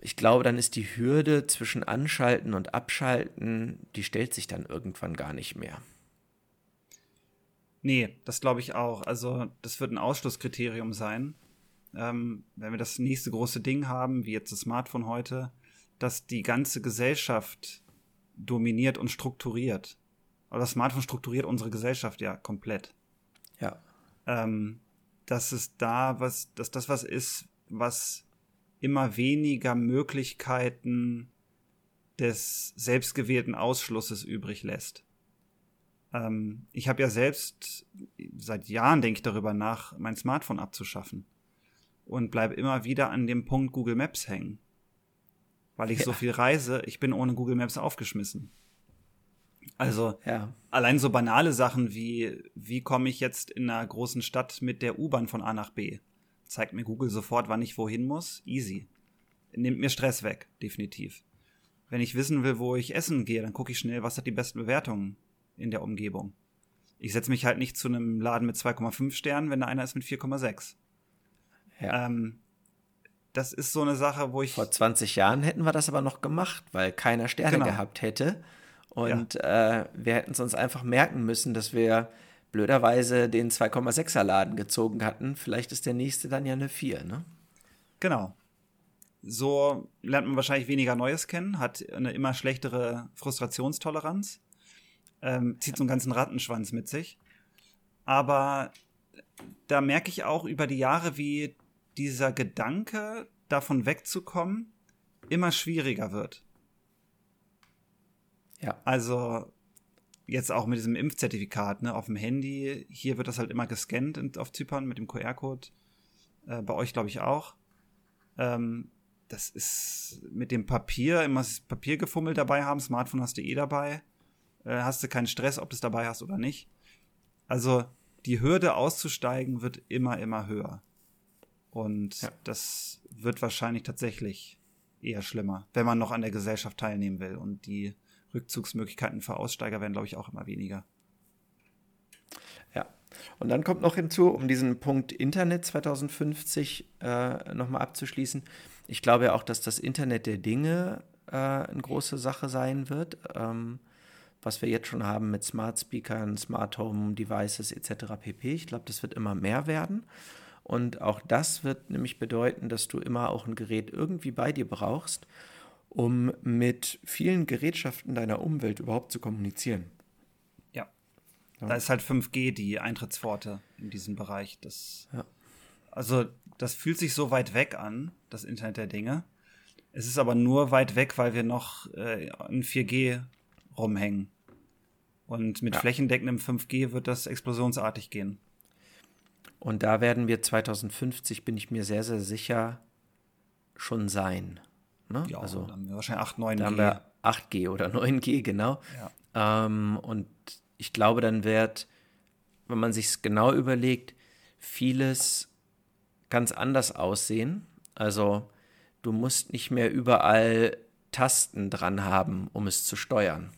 ich glaube, dann ist die Hürde zwischen Anschalten und Abschalten, die stellt sich dann irgendwann gar nicht mehr. Nee, das glaube ich auch. Also, das wird ein Ausschlusskriterium sein. Ähm, wenn wir das nächste große Ding haben, wie jetzt das Smartphone heute, dass die ganze Gesellschaft dominiert und strukturiert. Aber das Smartphone strukturiert unsere Gesellschaft ja komplett. Ja. Ähm, dass es da was, dass das was ist, was immer weniger Möglichkeiten des selbstgewählten Ausschlusses übrig lässt. Ähm, ich habe ja selbst seit Jahren denke ich darüber nach, mein Smartphone abzuschaffen und bleibe immer wieder an dem Punkt Google Maps hängen, weil ich ja. so viel reise. Ich bin ohne Google Maps aufgeschmissen. Also ja. allein so banale Sachen wie wie komme ich jetzt in einer großen Stadt mit der U-Bahn von A nach B? Zeigt mir Google sofort, wann ich wohin muss. Easy. Nimmt mir Stress weg, definitiv. Wenn ich wissen will, wo ich essen gehe, dann gucke ich schnell, was hat die besten Bewertungen in der Umgebung. Ich setze mich halt nicht zu einem Laden mit 2,5 Sternen, wenn da einer ist mit 4,6. Ja. Ähm, das ist so eine Sache, wo ich. Vor 20 Jahren hätten wir das aber noch gemacht, weil keiner Sterne genau. gehabt hätte. Und ja. äh, wir hätten es uns einfach merken müssen, dass wir blöderweise den 2,6er Laden gezogen hatten. Vielleicht ist der nächste dann ja eine 4, ne? Genau. So lernt man wahrscheinlich weniger Neues kennen, hat eine immer schlechtere Frustrationstoleranz, ähm, zieht so einen ganzen Rattenschwanz mit sich. Aber da merke ich auch über die Jahre, wie dieser Gedanke, davon wegzukommen, immer schwieriger wird. Ja. Also jetzt auch mit diesem Impfzertifikat ne, auf dem Handy. Hier wird das halt immer gescannt auf Zypern mit dem QR-Code. Äh, bei euch glaube ich auch. Ähm, das ist mit dem Papier, immer das Papiergefummel dabei haben. Smartphone hast du eh dabei. Äh, hast du keinen Stress, ob du es dabei hast oder nicht. Also die Hürde auszusteigen wird immer, immer höher. Und ja. das wird wahrscheinlich tatsächlich eher schlimmer, wenn man noch an der Gesellschaft teilnehmen will. Und die Rückzugsmöglichkeiten für Aussteiger werden, glaube ich, auch immer weniger. Ja. Und dann kommt noch hinzu, um diesen Punkt Internet 2050 äh, nochmal abzuschließen. Ich glaube ja auch, dass das Internet der Dinge äh, eine große Sache sein wird. Ähm, was wir jetzt schon haben mit Smart Speakern, Smart Home Devices etc. pp. Ich glaube, das wird immer mehr werden. Und auch das wird nämlich bedeuten, dass du immer auch ein Gerät irgendwie bei dir brauchst, um mit vielen Gerätschaften deiner Umwelt überhaupt zu kommunizieren. Ja. ja. Da ist halt 5G die Eintrittspforte in diesem Bereich. Das, ja. Also, das fühlt sich so weit weg an, das Internet der Dinge. Es ist aber nur weit weg, weil wir noch äh, in 4G rumhängen. Und mit ja. flächendeckendem 5G wird das explosionsartig gehen. Und da werden wir 2050, bin ich mir sehr, sehr sicher, schon sein. Ne? Ja, also, dann haben wir wahrscheinlich 8, 9G. Dann haben wir 8G oder 9G, genau. Ja. Ähm, und ich glaube, dann wird, wenn man sich es genau überlegt, vieles ganz anders aussehen. Also du musst nicht mehr überall Tasten dran haben, um es zu steuern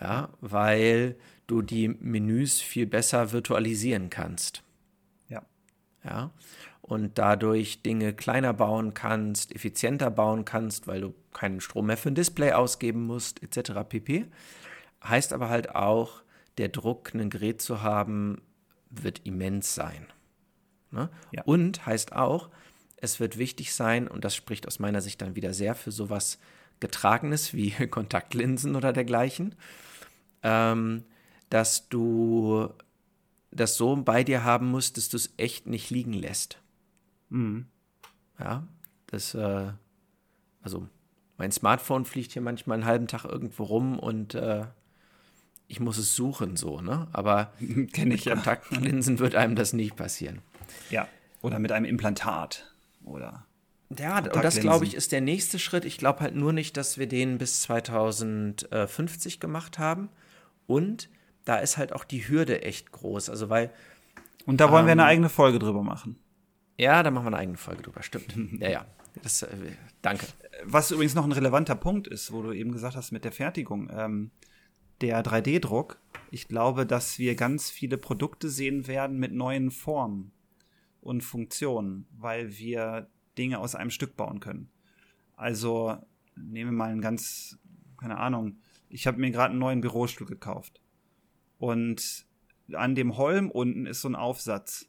ja, weil du die Menüs viel besser virtualisieren kannst. Ja. Und dadurch Dinge kleiner bauen kannst, effizienter bauen kannst, weil du keinen Strom mehr für ein Display ausgeben musst, etc. pp. Heißt aber halt auch, der Druck, ein Gerät zu haben, wird immens sein. Ne? Ja. Und heißt auch, es wird wichtig sein, und das spricht aus meiner Sicht dann wieder sehr für sowas Getragenes wie Kontaktlinsen oder dergleichen, ähm, dass du das so bei dir haben musst, dass du es echt nicht liegen lässt. Mhm. Ja, das, äh, also mein Smartphone fliegt hier manchmal einen halben Tag irgendwo rum und äh, ich muss es suchen, so, ne? Aber mit Kontaktlinsen ja. wird einem das nicht passieren. Ja, oder mit einem Implantat oder. Ja, und das glaube ich ist der nächste Schritt. Ich glaube halt nur nicht, dass wir den bis 2050 gemacht haben. Und da ist halt auch die Hürde echt groß. Also, weil. Und da wollen ähm, wir eine ähm, eigene Folge drüber machen. Ja, da machen wir eine eigene Folge drüber, stimmt. ja, ja. Das, äh, danke. Was übrigens noch ein relevanter Punkt ist, wo du eben gesagt hast mit der Fertigung. Ähm, der 3D-Druck, ich glaube, dass wir ganz viele Produkte sehen werden mit neuen Formen und Funktionen, weil wir Dinge aus einem Stück bauen können. Also nehmen wir mal ein ganz, keine Ahnung, ich habe mir gerade einen neuen Bürostuhl gekauft. Und an dem Holm unten ist so ein Aufsatz.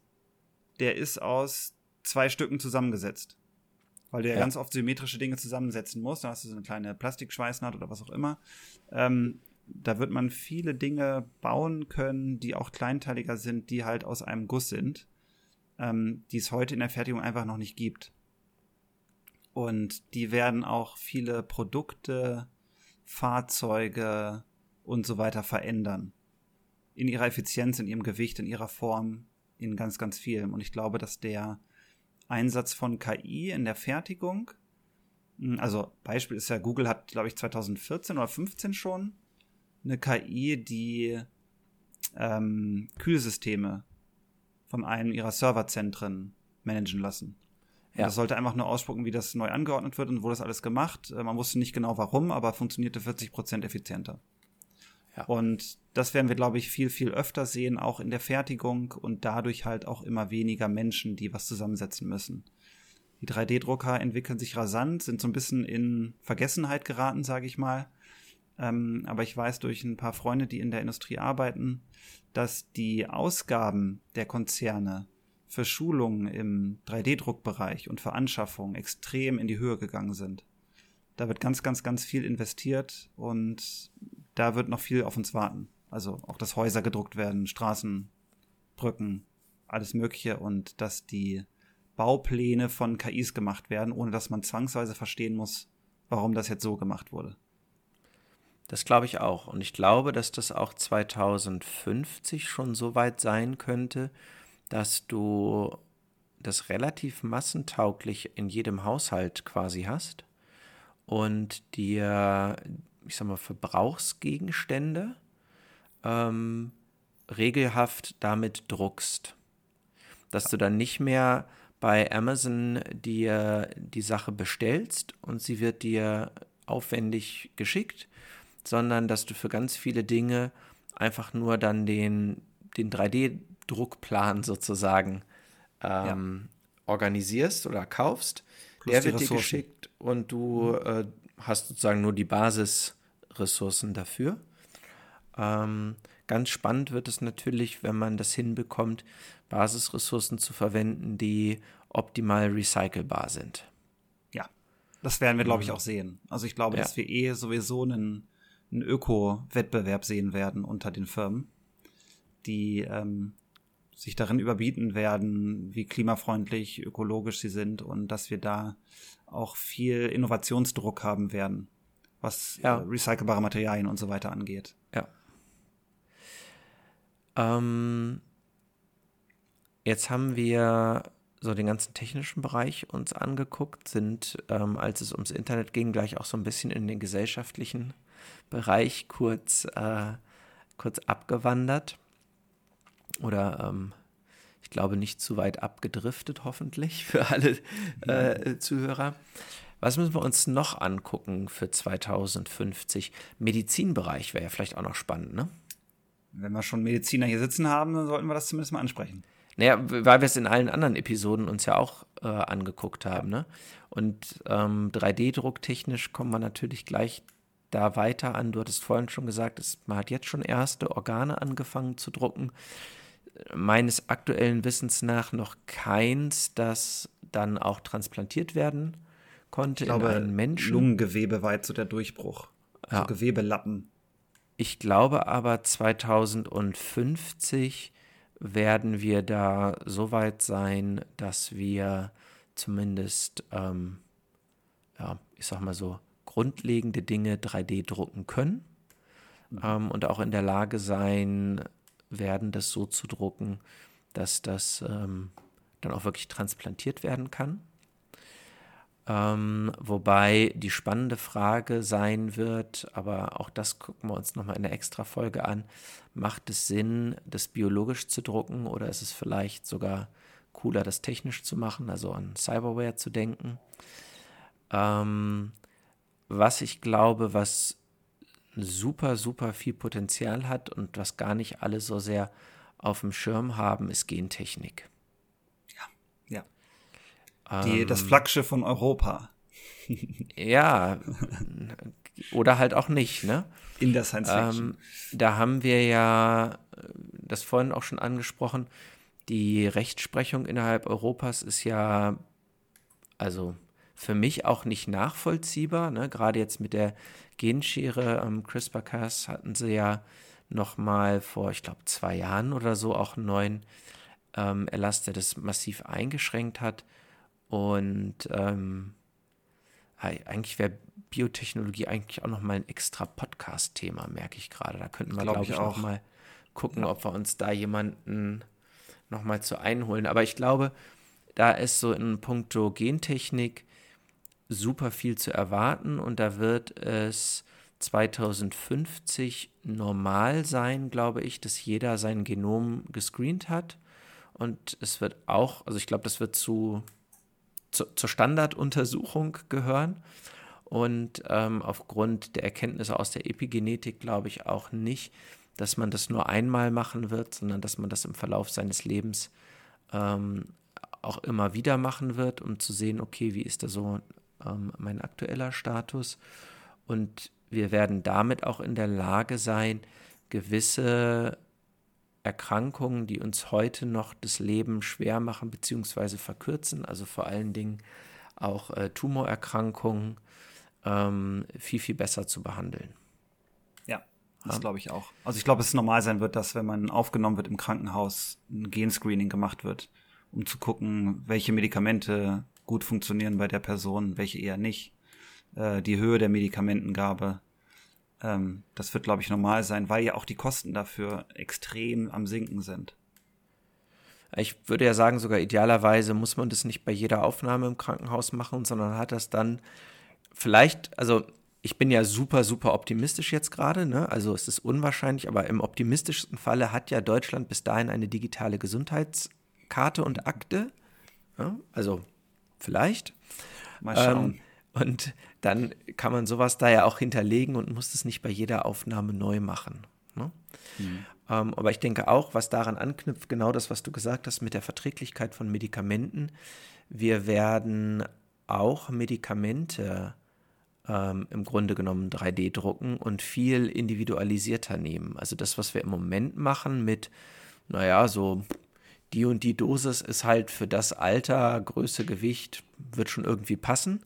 Der ist aus zwei Stücken zusammengesetzt. Weil du ja, ja. ganz oft symmetrische Dinge zusammensetzen musst. Da hast du so eine kleine Plastikschweißnaht oder was auch immer. Ähm, da wird man viele Dinge bauen können, die auch kleinteiliger sind, die halt aus einem Guss sind, ähm, die es heute in der Fertigung einfach noch nicht gibt. Und die werden auch viele Produkte, Fahrzeuge und so weiter verändern. In ihrer Effizienz, in ihrem Gewicht, in ihrer Form, in ganz, ganz vielem. Und ich glaube, dass der Einsatz von KI in der Fertigung, hm, also Beispiel ist ja, Google hat, glaube ich, 2014 oder 15 schon eine KI, die ähm, Kühlsysteme von einem ihrer Serverzentren managen lassen. Ja. Das sollte einfach nur ausspucken, wie das neu angeordnet wird und wurde das alles gemacht. Äh, man wusste nicht genau warum, aber funktionierte 40 Prozent effizienter. Ja. Und das werden wir, glaube ich, viel, viel öfter sehen, auch in der Fertigung und dadurch halt auch immer weniger Menschen, die was zusammensetzen müssen. Die 3D-Drucker entwickeln sich rasant, sind so ein bisschen in Vergessenheit geraten, sage ich mal. Ähm, aber ich weiß durch ein paar Freunde, die in der Industrie arbeiten, dass die Ausgaben der Konzerne für Schulungen im 3D-Druckbereich und für Anschaffungen extrem in die Höhe gegangen sind. Da wird ganz, ganz, ganz viel investiert und da wird noch viel auf uns warten. Also auch, dass Häuser gedruckt werden, Straßen, Brücken, alles Mögliche und dass die Baupläne von KIs gemacht werden, ohne dass man zwangsweise verstehen muss, warum das jetzt so gemacht wurde. Das glaube ich auch. Und ich glaube, dass das auch 2050 schon so weit sein könnte, dass du das relativ massentauglich in jedem Haushalt quasi hast und dir, ich sag mal, Verbrauchsgegenstände ähm, regelhaft damit druckst. Dass du dann nicht mehr bei Amazon dir die Sache bestellst und sie wird dir aufwendig geschickt, sondern dass du für ganz viele Dinge einfach nur dann den, den 3D-Druckplan sozusagen ähm, ja. organisierst oder kaufst. Plus Der wird dir geschickt und du äh, hast sozusagen nur die Basisressourcen dafür. Ähm, ganz spannend wird es natürlich, wenn man das hinbekommt, Basisressourcen zu verwenden, die optimal recycelbar sind. Ja, das werden wir, glaube ich, mhm. auch sehen. Also ich glaube, ja. dass wir eh sowieso einen einen Öko-Wettbewerb sehen werden unter den Firmen, die ähm, sich darin überbieten werden, wie klimafreundlich, ökologisch sie sind und dass wir da auch viel Innovationsdruck haben werden, was ja. äh, recycelbare Materialien und so weiter angeht. Ja. Ähm, jetzt haben wir so den ganzen technischen Bereich uns angeguckt, sind, ähm, als es ums Internet ging, gleich auch so ein bisschen in den gesellschaftlichen Bereich kurz, äh, kurz abgewandert. Oder ähm, ich glaube nicht zu weit abgedriftet, hoffentlich, für alle äh, Zuhörer. Was müssen wir uns noch angucken für 2050? Medizinbereich wäre ja vielleicht auch noch spannend, ne? Wenn wir schon Mediziner hier sitzen haben, dann sollten wir das zumindest mal ansprechen. Naja, weil wir es in allen anderen Episoden uns ja auch äh, angeguckt haben, ne? Und ähm, 3D-drucktechnisch kommen wir natürlich gleich da weiter an. Du hattest vorhin schon gesagt, es, man hat jetzt schon erste Organe angefangen zu drucken. Meines aktuellen Wissens nach noch keins, das dann auch transplantiert werden konnte ich glaube, in einen Menschen. Lungengewebe weit so der Durchbruch. Ja. So Gewebelappen. Ich glaube aber 2050 werden wir da so weit sein, dass wir zumindest, ähm, ja, ich sag mal so, grundlegende Dinge 3D drucken können mhm. ähm, und auch in der Lage sein werden, das so zu drucken, dass das ähm, dann auch wirklich transplantiert werden kann. Ähm, wobei die spannende Frage sein wird, aber auch das gucken wir uns nochmal in der Extra-Folge an, macht es Sinn, das biologisch zu drucken oder ist es vielleicht sogar cooler, das technisch zu machen, also an Cyberware zu denken? Ähm, was ich glaube, was super, super viel Potenzial hat und was gar nicht alle so sehr auf dem Schirm haben, ist Gentechnik. Die, ähm, das Flaggschiff von Europa. ja, oder halt auch nicht, ne? In der Science Fiction. Ähm, da haben wir ja das vorhin auch schon angesprochen. Die Rechtsprechung innerhalb Europas ist ja, also für mich auch nicht nachvollziehbar. Ne? Gerade jetzt mit der Genschere ähm, CRISPR-Cas hatten sie ja noch mal vor, ich glaube, zwei Jahren oder so auch einen neuen ähm, Erlass, der das massiv eingeschränkt hat. Und ähm, eigentlich wäre Biotechnologie eigentlich auch noch mal ein extra Podcast-Thema, merke ich gerade. Da könnten wir, glaube glaub ich, auch mal gucken, ja. ob wir uns da jemanden noch mal zu einholen. Aber ich glaube, da ist so in puncto Gentechnik super viel zu erwarten und da wird es 2050 normal sein, glaube ich, dass jeder sein Genom gescreent hat. Und es wird auch, also ich glaube, das wird zu, zu zur Standarduntersuchung gehören. Und ähm, aufgrund der Erkenntnisse aus der Epigenetik glaube ich auch nicht, dass man das nur einmal machen wird, sondern dass man das im Verlauf seines Lebens ähm, auch immer wieder machen wird, um zu sehen, okay, wie ist da so ähm, mein aktueller Status. Und wir werden damit auch in der Lage sein, gewisse Erkrankungen, die uns heute noch das Leben schwer machen bzw. verkürzen, also vor allen Dingen auch äh, Tumorerkrankungen, ähm, viel, viel besser zu behandeln. Ja, das glaube ich auch. Also ich glaube, es normal sein wird, dass wenn man aufgenommen wird im Krankenhaus, ein Genscreening gemacht wird, um zu gucken, welche Medikamente gut funktionieren bei der Person, welche eher nicht. Äh, die Höhe der Medikamentengabe. Ähm, das wird, glaube ich, normal sein, weil ja auch die Kosten dafür extrem am Sinken sind. Ich würde ja sagen, sogar idealerweise muss man das nicht bei jeder Aufnahme im Krankenhaus machen, sondern hat das dann vielleicht, also ich bin ja super, super optimistisch jetzt gerade, ne? also es ist unwahrscheinlich, aber im optimistischsten Falle hat ja Deutschland bis dahin eine digitale Gesundheitskarte und Akte. Ja? Also vielleicht. Mal schauen. Ähm, und dann kann man sowas da ja auch hinterlegen und muss es nicht bei jeder Aufnahme neu machen. Ne? Mhm. Ähm, aber ich denke auch, was daran anknüpft, genau das, was du gesagt hast mit der Verträglichkeit von Medikamenten. Wir werden auch Medikamente ähm, im Grunde genommen 3D drucken und viel individualisierter nehmen. Also das, was wir im Moment machen mit, naja, so die und die Dosis ist halt für das Alter, Größe, Gewicht, wird schon irgendwie passen.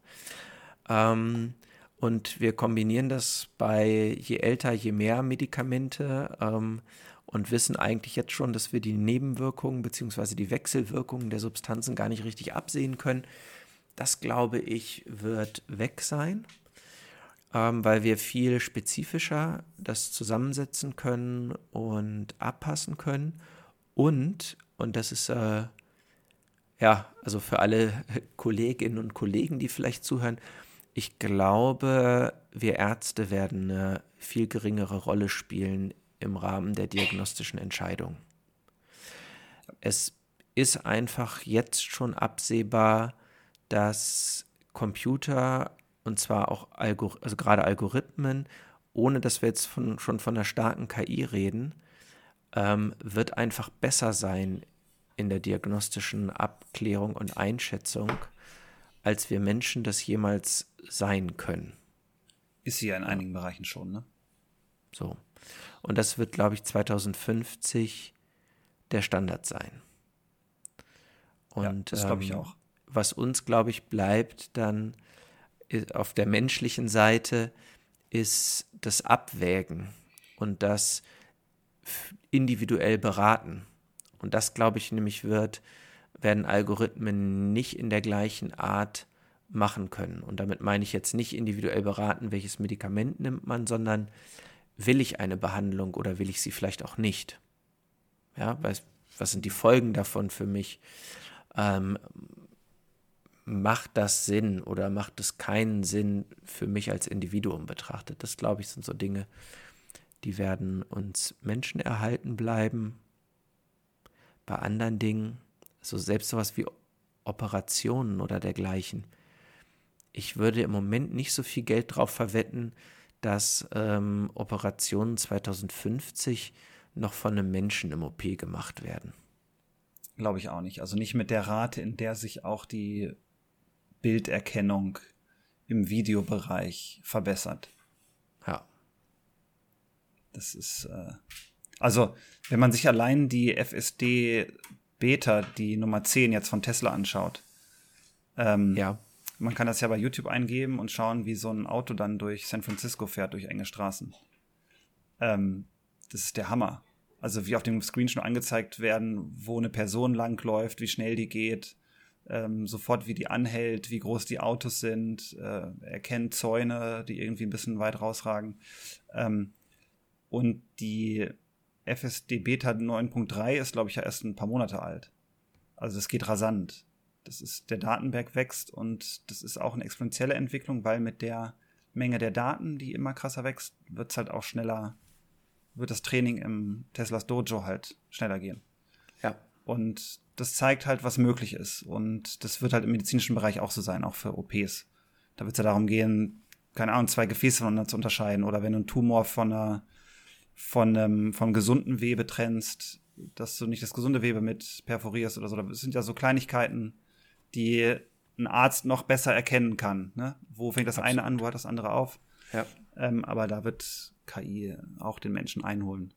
Ähm, und wir kombinieren das bei je älter, je mehr Medikamente ähm, und wissen eigentlich jetzt schon, dass wir die Nebenwirkungen bzw. die Wechselwirkungen der Substanzen gar nicht richtig absehen können. Das glaube ich wird weg sein, ähm, weil wir viel spezifischer das zusammensetzen können und abpassen können. Und, und das ist äh, ja, also für alle Kolleginnen und Kollegen, die vielleicht zuhören, ich glaube, wir Ärzte werden eine viel geringere Rolle spielen im Rahmen der diagnostischen Entscheidung. Es ist einfach jetzt schon absehbar, dass Computer und zwar auch Algor also gerade Algorithmen, ohne dass wir jetzt von, schon von einer starken KI reden, ähm, wird einfach besser sein in der diagnostischen Abklärung und Einschätzung als wir Menschen das jemals sein können. Ist sie ja in einigen Bereichen schon, ne? So. Und das wird, glaube ich, 2050 der Standard sein. Und ja, das glaube ich ähm, auch. Was uns, glaube ich, bleibt dann auf der menschlichen Seite, ist das Abwägen und das individuell beraten. Und das, glaube ich, nämlich wird werden Algorithmen nicht in der gleichen Art machen können. Und damit meine ich jetzt nicht individuell beraten, welches Medikament nimmt man, sondern will ich eine Behandlung oder will ich sie vielleicht auch nicht? Ja, was, was sind die Folgen davon für mich? Ähm, macht das Sinn oder macht es keinen Sinn für mich als Individuum betrachtet? Das, glaube ich, sind so Dinge, die werden uns Menschen erhalten bleiben. Bei anderen Dingen so selbst sowas wie Operationen oder dergleichen. Ich würde im Moment nicht so viel Geld drauf verwetten, dass ähm, Operationen 2050 noch von einem Menschen im OP gemacht werden. Glaube ich auch nicht. Also nicht mit der Rate, in der sich auch die Bilderkennung im Videobereich verbessert. Ja. Das ist, äh, also, wenn man sich allein die FSD Beta, die Nummer 10 jetzt von Tesla anschaut, ähm, ja. man kann das ja bei YouTube eingeben und schauen, wie so ein Auto dann durch San Francisco fährt, durch enge Straßen. Ähm, das ist der Hammer. Also wie auf dem Screen schon angezeigt werden, wo eine Person langläuft, wie schnell die geht, ähm, sofort wie die anhält, wie groß die Autos sind, äh, erkennt Zäune, die irgendwie ein bisschen weit rausragen. Ähm, und die FSD Beta 9.3 ist, glaube ich, ja erst ein paar Monate alt. Also es geht rasant. Das ist, der Datenberg wächst und das ist auch eine exponentielle Entwicklung, weil mit der Menge der Daten, die immer krasser wächst, wird es halt auch schneller, wird das Training im Teslas Dojo halt schneller gehen. Ja. Und das zeigt halt, was möglich ist. Und das wird halt im medizinischen Bereich auch so sein, auch für OPs. Da wird es ja darum gehen, keine Ahnung, zwei Gefäße voneinander zu unterscheiden. Oder wenn du einen Tumor von einer, von einem, vom gesunden Webe trennst, dass du nicht das gesunde Webe mit perforierst oder so. Das sind ja so Kleinigkeiten, die ein Arzt noch besser erkennen kann. Ne? Wo fängt das Absolut. eine an, wo hört das andere auf? Ja. Ähm, aber da wird KI auch den Menschen einholen.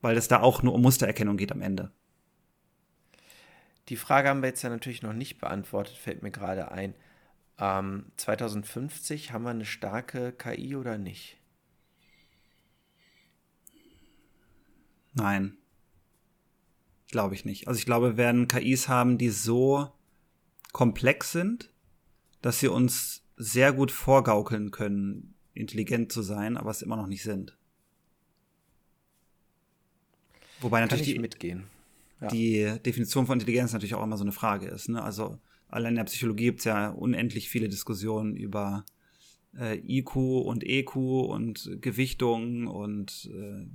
Weil es da auch nur um Mustererkennung geht am Ende. Die Frage haben wir jetzt ja natürlich noch nicht beantwortet, fällt mir gerade ein. Ähm, 2050 haben wir eine starke KI oder nicht? Nein. Glaube ich nicht. Also ich glaube, wir werden KIs haben, die so komplex sind, dass sie uns sehr gut vorgaukeln können, intelligent zu sein, aber es immer noch nicht sind. Wobei natürlich die, mitgehen ja. die Definition von Intelligenz natürlich auch immer so eine Frage ist. Ne? Also allein in der Psychologie gibt es ja unendlich viele Diskussionen über äh, IQ und EQ und Gewichtung und äh,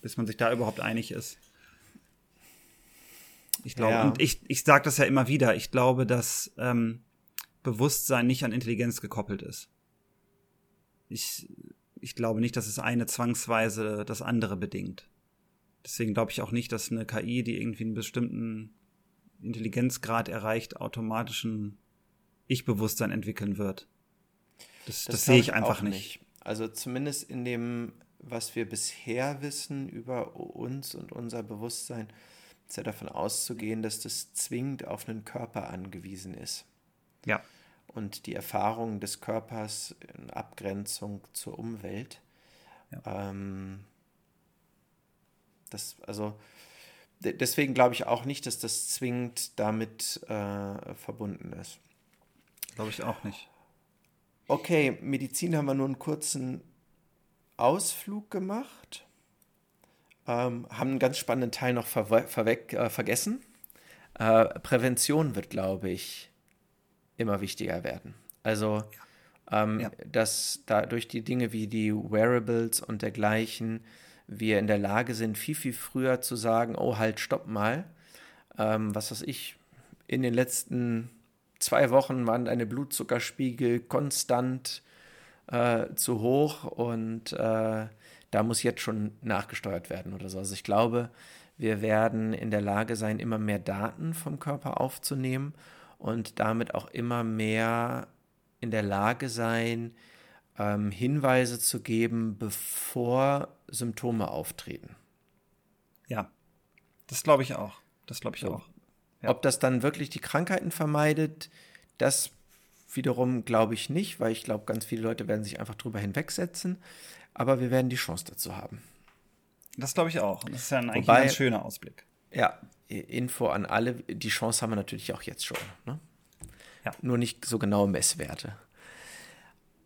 bis man sich da überhaupt einig ist. Ich glaube, ja. und ich, ich sage das ja immer wieder, ich glaube, dass ähm, Bewusstsein nicht an Intelligenz gekoppelt ist. Ich, ich glaube nicht, dass es eine zwangsweise das andere bedingt. Deswegen glaube ich auch nicht, dass eine KI, die irgendwie einen bestimmten Intelligenzgrad erreicht, automatischen Ich-Bewusstsein entwickeln wird. Das, das, das sehe ich einfach nicht. nicht. Also zumindest in dem, was wir bisher wissen über uns und unser Bewusstsein, ist ja davon auszugehen, dass das zwingend auf einen Körper angewiesen ist. Ja. Und die Erfahrung des Körpers in Abgrenzung zur Umwelt. Ja. Ähm, das, also deswegen glaube ich auch nicht, dass das zwingend damit äh, verbunden ist. Glaube ich auch nicht. Okay, Medizin haben wir nur einen kurzen Ausflug gemacht. Ähm, haben einen ganz spannenden Teil noch verweg, äh, vergessen. Äh, Prävention wird, glaube ich, immer wichtiger werden. Also, ähm, ja. dass da durch die Dinge wie die Wearables und dergleichen wir in der Lage sind, viel, viel früher zu sagen, oh, halt, stopp mal. Ähm, was weiß ich, in den letzten zwei Wochen waren deine Blutzuckerspiegel konstant äh, zu hoch und äh, da muss jetzt schon nachgesteuert werden oder so. Also ich glaube, wir werden in der Lage sein, immer mehr Daten vom Körper aufzunehmen und damit auch immer mehr in der Lage sein, ähm, Hinweise zu geben, bevor Symptome auftreten. Ja, das glaube ich auch. Das glaube ich so. auch. Ja. Ob das dann wirklich die Krankheiten vermeidet, das wiederum glaube ich nicht, weil ich glaube, ganz viele Leute werden sich einfach drüber hinwegsetzen. Aber wir werden die Chance dazu haben. Das glaube ich auch. das ist ja ein, eigentlich Wobei, ein ganz schöner Ausblick. Ja, Info an alle. Die Chance haben wir natürlich auch jetzt schon. Ne? Ja. Nur nicht so genaue Messwerte.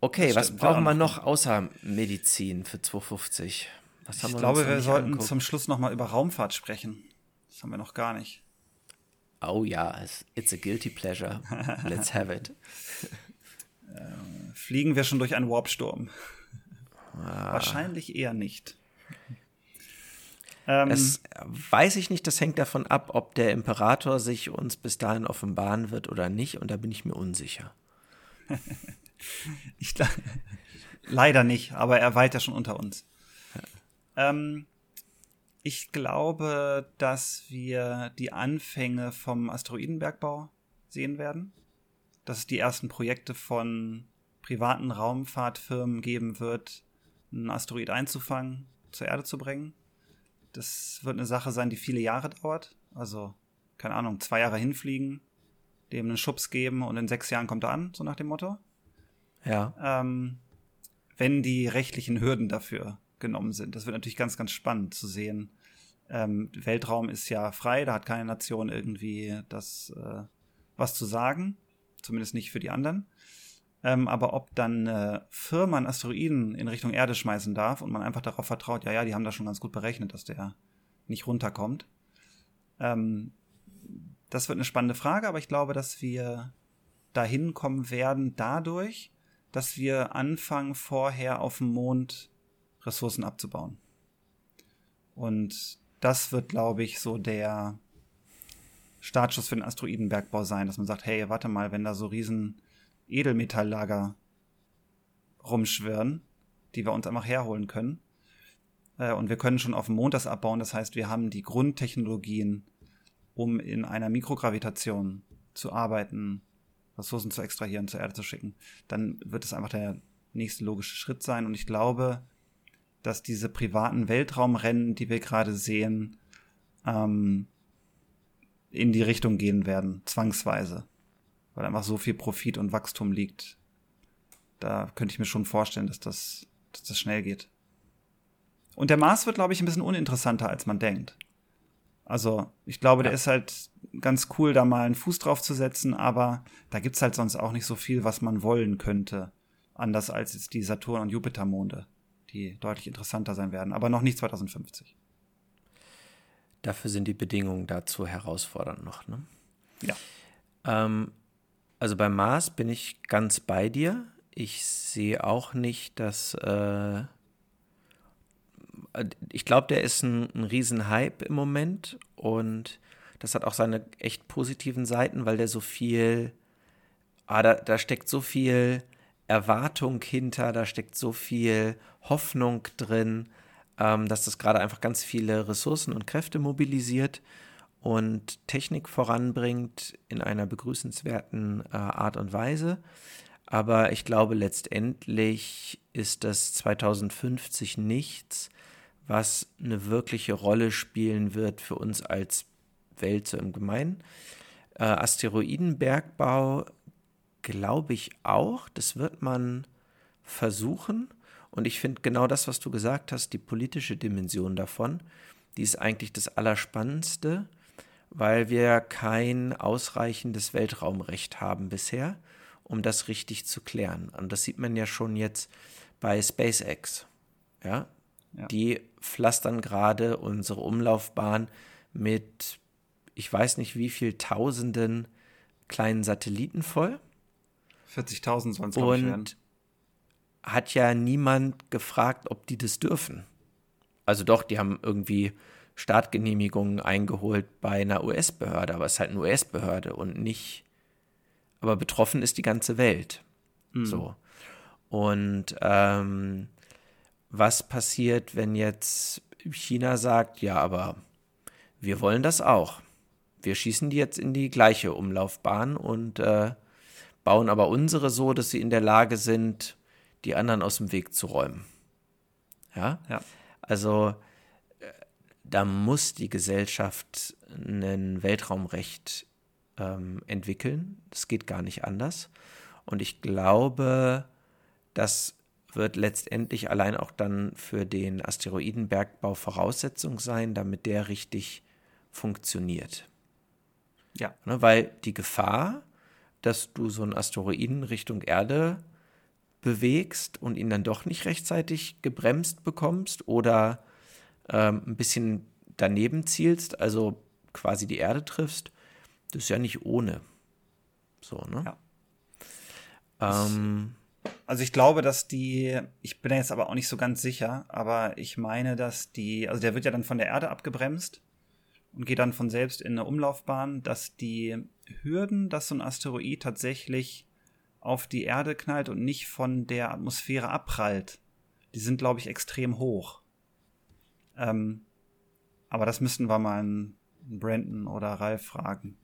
Okay, was brauchen wir noch außer Medizin für 250? Was ich glaube, wir sollten angeguckt? zum Schluss noch mal über Raumfahrt sprechen. Das haben wir noch gar nicht. Oh ja, it's a guilty pleasure. Let's have it. Äh, fliegen wir schon durch einen Warpsturm? Ah. Wahrscheinlich eher nicht. Ähm, das weiß ich nicht, das hängt davon ab, ob der Imperator sich uns bis dahin offenbaren wird oder nicht, und da bin ich mir unsicher. Ich, leider nicht, aber er weilt ja schon unter uns. Ähm, ich glaube, dass wir die Anfänge vom Asteroidenbergbau sehen werden. dass es die ersten Projekte von privaten Raumfahrtfirmen geben wird, einen Asteroid einzufangen, zur Erde zu bringen. Das wird eine Sache sein, die viele Jahre dauert. Also, keine Ahnung, zwei Jahre hinfliegen, dem einen Schubs geben und in sechs Jahren kommt er an, so nach dem Motto. Ja. Ähm, wenn die rechtlichen Hürden dafür genommen sind. Das wird natürlich ganz, ganz spannend zu sehen. Ähm, Weltraum ist ja frei, da hat keine Nation irgendwie das äh, was zu sagen, zumindest nicht für die anderen. Ähm, aber ob dann Firma einen Asteroiden in Richtung Erde schmeißen darf und man einfach darauf vertraut, ja, ja, die haben das schon ganz gut berechnet, dass der nicht runterkommt. Ähm, das wird eine spannende Frage, aber ich glaube, dass wir dahin kommen werden dadurch, dass wir anfangen, vorher auf dem Mond Ressourcen abzubauen. Und das wird, glaube ich, so der Startschuss für den Asteroidenbergbau sein, dass man sagt, hey, warte mal, wenn da so riesen Edelmetalllager rumschwirren, die wir uns einfach herholen können, äh, und wir können schon auf dem Mond das abbauen, das heißt, wir haben die Grundtechnologien, um in einer Mikrogravitation zu arbeiten, Ressourcen zu extrahieren, zur Erde zu schicken, dann wird es einfach der nächste logische Schritt sein. Und ich glaube, dass diese privaten Weltraumrennen, die wir gerade sehen, ähm, in die Richtung gehen werden, zwangsweise. Weil einfach so viel Profit und Wachstum liegt. Da könnte ich mir schon vorstellen, dass das, dass das schnell geht. Und der Mars wird, glaube ich, ein bisschen uninteressanter, als man denkt. Also, ich glaube, ja. der ist halt ganz cool, da mal einen Fuß drauf zu setzen, aber da gibt's halt sonst auch nicht so viel, was man wollen könnte. Anders als jetzt die Saturn- und Jupitermonde die deutlich interessanter sein werden, aber noch nicht 2050. Dafür sind die Bedingungen dazu herausfordernd noch. Ne? Ja. Ähm, also beim Mars bin ich ganz bei dir. Ich sehe auch nicht, dass. Äh, ich glaube, der ist ein, ein Riesenhype im Moment und das hat auch seine echt positiven Seiten, weil der so viel. Ah, da, da steckt so viel Erwartung hinter, da steckt so viel Hoffnung drin, ähm, dass das gerade einfach ganz viele Ressourcen und Kräfte mobilisiert und Technik voranbringt in einer begrüßenswerten äh, Art und Weise. Aber ich glaube, letztendlich ist das 2050 nichts, was eine wirkliche Rolle spielen wird für uns als Welt so im Gemeinen. Äh, Asteroidenbergbau glaube ich auch. Das wird man versuchen. Und ich finde genau das, was du gesagt hast, die politische Dimension davon, die ist eigentlich das Allerspannendste, weil wir kein ausreichendes Weltraumrecht haben bisher, um das richtig zu klären. Und das sieht man ja schon jetzt bei SpaceX. Ja, ja. die pflastern gerade unsere Umlaufbahn mit, ich weiß nicht wie viel Tausenden kleinen Satelliten voll. 40.000 sollen es, glaube ich, werden. hat ja niemand gefragt, ob die das dürfen. Also doch, die haben irgendwie Startgenehmigungen eingeholt bei einer US-Behörde, aber es ist halt eine US-Behörde und nicht. Aber betroffen ist die ganze Welt. Mhm. So. Und ähm, was passiert, wenn jetzt China sagt, ja, aber wir wollen das auch. Wir schießen die jetzt in die gleiche Umlaufbahn und äh, bauen aber unsere so, dass sie in der Lage sind, die anderen aus dem Weg zu räumen. Ja? ja. Also äh, da muss die Gesellschaft ein Weltraumrecht ähm, entwickeln. Das geht gar nicht anders. Und ich glaube, das wird letztendlich allein auch dann für den Asteroidenbergbau Voraussetzung sein, damit der richtig funktioniert. Ja. Ne, weil die Gefahr, dass du so einen Asteroiden Richtung Erde bewegst und ihn dann doch nicht rechtzeitig gebremst bekommst oder ähm, ein bisschen daneben zielst, also quasi die Erde triffst, das ist ja nicht ohne. So, ne? Ja. Ähm, also ich glaube, dass die, ich bin jetzt aber auch nicht so ganz sicher, aber ich meine, dass die, also der wird ja dann von der Erde abgebremst und geht dann von selbst in eine Umlaufbahn, dass die Hürden, dass so ein Asteroid tatsächlich auf die Erde knallt und nicht von der Atmosphäre abprallt, die sind, glaube ich, extrem hoch. Ähm, aber das müssten wir mal einen Brandon oder Ralf fragen.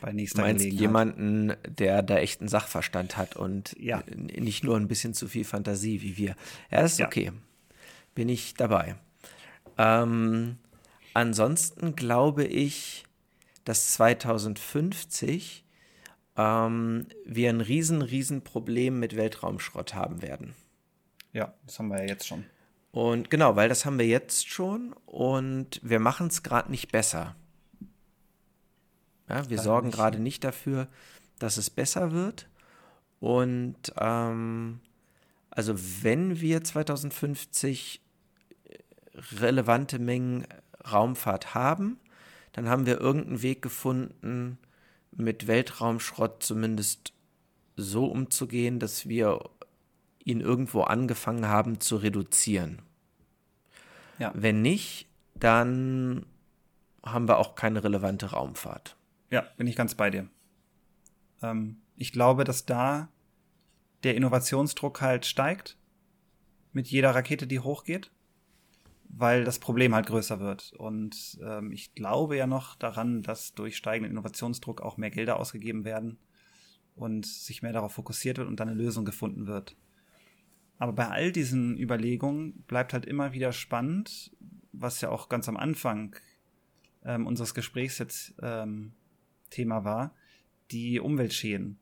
bei nächster meinst Gelegenheit. jemanden, der da echt einen Sachverstand hat und Ja. nicht nur ein bisschen zu viel Fantasie wie wir. Ja, das ist Ja. okay. Bin ich dabei. Ähm, ansonsten glaube ich, dass 2050 ähm, wir ein riesen, riesen Problem mit Weltraumschrott haben werden. Ja, das haben wir ja jetzt schon. Und genau, weil das haben wir jetzt schon und wir machen es gerade nicht besser. Ja, wir sorgen gerade nicht dafür, dass es besser wird. Und ähm, also wenn wir 2050 relevante Mengen Raumfahrt haben, dann haben wir irgendeinen Weg gefunden, mit Weltraumschrott zumindest so umzugehen, dass wir ihn irgendwo angefangen haben zu reduzieren. Ja. Wenn nicht, dann haben wir auch keine relevante Raumfahrt. Ja, bin ich ganz bei dir. Ähm, ich glaube, dass da der Innovationsdruck halt steigt mit jeder Rakete, die hochgeht, weil das Problem halt größer wird. Und ähm, ich glaube ja noch daran, dass durch steigenden Innovationsdruck auch mehr Gelder ausgegeben werden und sich mehr darauf fokussiert wird und dann eine Lösung gefunden wird. Aber bei all diesen Überlegungen bleibt halt immer wieder spannend, was ja auch ganz am Anfang ähm, unseres Gesprächs jetzt ähm, Thema war, die Umweltschäden.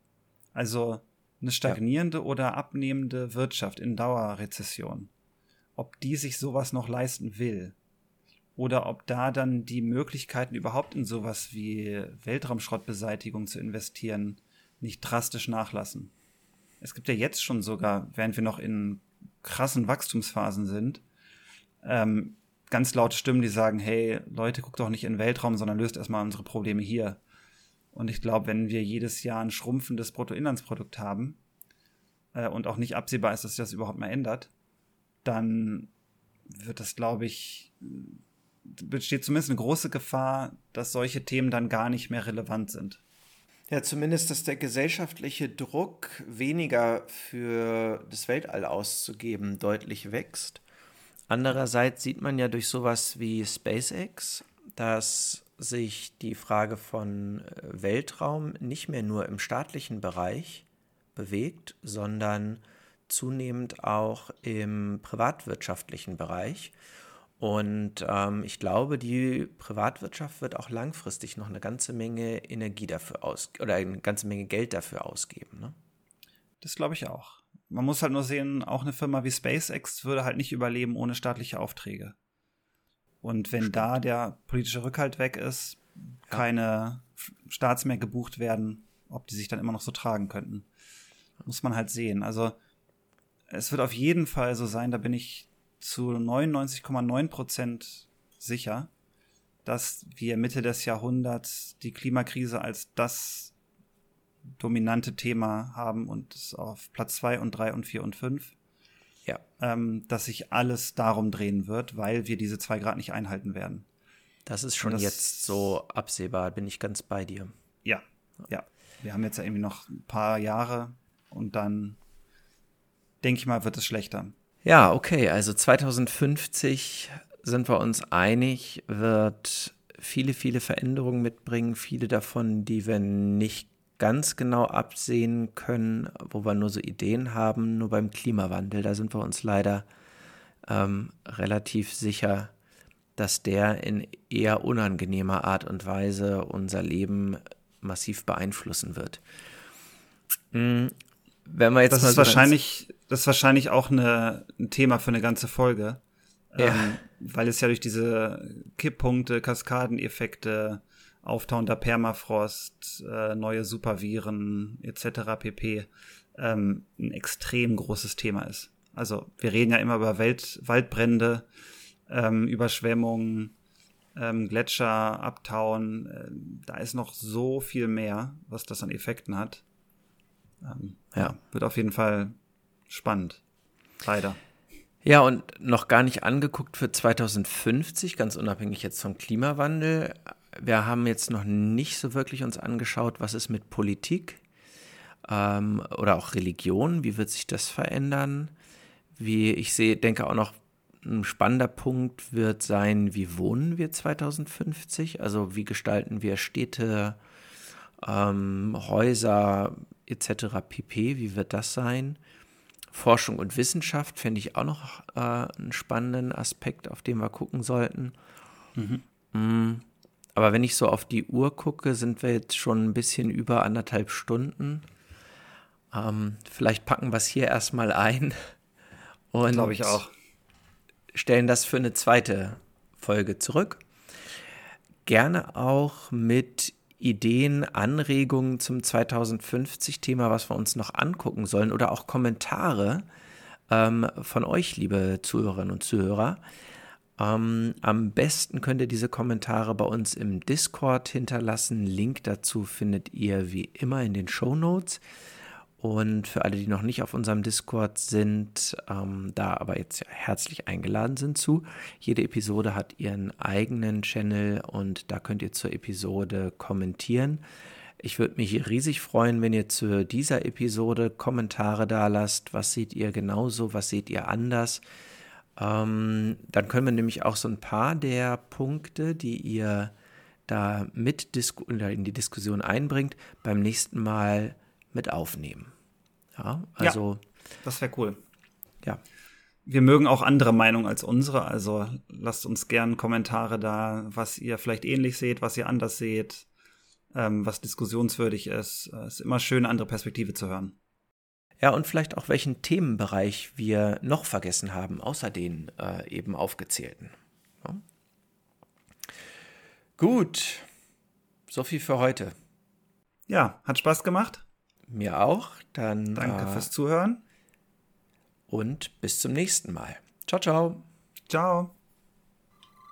Also eine stagnierende oder abnehmende Wirtschaft in Dauerrezession. Ob die sich sowas noch leisten will. Oder ob da dann die Möglichkeiten überhaupt in sowas wie Weltraumschrottbeseitigung zu investieren nicht drastisch nachlassen. Es gibt ja jetzt schon sogar, während wir noch in krassen Wachstumsphasen sind, ähm, ganz laute Stimmen, die sagen, hey, Leute, guckt doch nicht in den Weltraum, sondern löst erstmal unsere Probleme hier. Und ich glaube, wenn wir jedes Jahr ein schrumpfendes Bruttoinlandsprodukt haben äh, und auch nicht absehbar ist, dass sich das überhaupt mal ändert, dann wird das, glaube ich, besteht zumindest eine große Gefahr, dass solche Themen dann gar nicht mehr relevant sind. Ja, zumindest, dass der gesellschaftliche Druck, weniger für das Weltall auszugeben, deutlich wächst. Andererseits sieht man ja durch sowas wie SpaceX, dass sich die Frage von äh, Weltraum nicht mehr nur im staatlichen Bereich bewegt, sondern zunehmend auch im privatwirtschaftlichen Bereich. Und ähm, ich glaube, die Privatwirtschaft wird auch langfristig noch eine ganze Menge Energie dafür aus oder eine ganze Menge Geld dafür ausgeben. Ne? Das glaube ich auch. Man muss halt nur sehen, auch eine Firma wie SpaceX würde halt nicht überleben ohne staatliche Aufträge. Und wenn da der politische Rückhalt weg ist, keine Starts mehr gebucht werden, ob die sich dann immer noch so tragen könnten. Muss man halt sehen. Also es wird auf jeden Fall so sein, da bin ich zu 99,9 Prozent sicher, dass wir Mitte des Jahrhunderts die Klimakrise als das dominante Thema haben und es auf Platz 2 und 3 und 4 und 5, Ja. ähm, dass sich alles darum drehen wird, weil wir diese zwei Grad nicht einhalten werden. Das ist schon das- jetzt so absehbar, bin ich ganz bei dir. Ja, ja. Wir haben jetzt ja irgendwie noch ein paar Jahre und dann denke ich mal, wird es schlechter. Ja, okay, also 2050 sind wir uns einig, wird viele, viele Veränderungen mitbringen, viele davon, die wir nicht ganz genau absehen können, wo wir nur so Ideen haben, nur beim Klimawandel, da sind wir uns leider ähm, relativ sicher, dass der in eher unangenehmer Art und Weise unser Leben massiv beeinflussen wird. Mm, Wenn wir jetzt Das ist so wahrscheinlich, das ist wahrscheinlich auch eine, ein Thema für eine ganze Folge. Ja. Ähm, weil es ja durch diese Kipppunkte, Kaskadeneffekte, auftauender Permafrost, äh, neue Superviren etc. pp. Ähm, ein extrem großes Thema ist. Also wir reden ja immer über Welt Waldbrände, ähm, Überschwemmungen, ähm, Gletscher abtauen. Äh, da ist noch so viel mehr, was das an Effekten hat. Ähm, Ja. Wird auf jeden Fall spannend. Leider. Ja, und noch gar nicht angeguckt für 2050, ganz unabhängig jetzt vom Klimawandel. Wir haben jetzt noch nicht so wirklich uns angeschaut, was ist mit Politik ähm, oder auch Religion, wie wird sich das verändern? Wie ich sehe, denke auch noch ein spannender Punkt wird sein, wie wohnen wir 2050? Also wie gestalten wir Städte, ähm, Häuser etc. pp. Wie wird das sein? Forschung und Wissenschaft fände ich auch noch äh, einen spannenden Aspekt, auf den wir gucken sollten. Mhm. Mm, aber wenn ich so auf die Uhr gucke, sind wir jetzt schon ein bisschen über anderthalb Stunden. Ähm, vielleicht packen wir es hier erstmal ein und glaube ich auch stellen das für eine zweite Folge zurück. Gerne auch mit Ideen, Anregungen zum 2050-Thema, was wir uns noch angucken sollen oder auch Kommentare ähm, von euch, liebe Zuhörerinnen und Zuhörer. Ähm, am besten könnt ihr diese Kommentare bei uns im Discord hinterlassen. Link dazu findet ihr wie immer in den Show Notes. Und für alle, die noch nicht auf unserem Discord sind, ähm, da aber jetzt herzlich eingeladen sind zu. Jede Episode hat ihren eigenen Channel und da könnt ihr zur Episode kommentieren. Ich würde mich riesig freuen, wenn ihr zu dieser Episode Kommentare da lasst. Was seht ihr genauso? Was seht ihr anders? Ähm, dann können wir nämlich auch so ein paar der Punkte, die ihr da mit in die Diskussion einbringt, beim nächsten Mal mit aufnehmen. Ja, also. Ja, das wäre cool. Ja. Wir mögen auch andere Meinungen als unsere, also lasst uns gern Kommentare da, was ihr vielleicht ähnlich seht, was ihr anders seht, ähm, was diskussionswürdig ist. Es ist immer schön, andere Perspektive zu hören. Ja, und vielleicht auch welchen Themenbereich wir noch vergessen haben, außer den äh, eben aufgezählten. Ja. Gut, so viel für heute. Ja, hat Spaß gemacht. Mir auch. Dann danke äh, fürs Zuhören und bis zum nächsten Mal. Ciao, ciao. Ciao.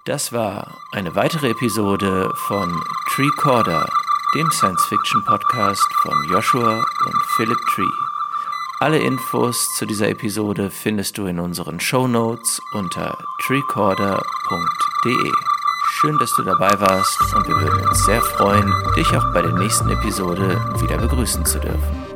Das war eine weitere Episode von Treecorder, dem Science-Fiction-Podcast von Joshua und Philip Tree. Alle Infos zu dieser Episode findest du in unseren Show Notes unter treecorder.de. Schön, dass du dabei warst und wir würden uns sehr freuen, dich auch bei der nächsten Episode wieder begrüßen zu dürfen.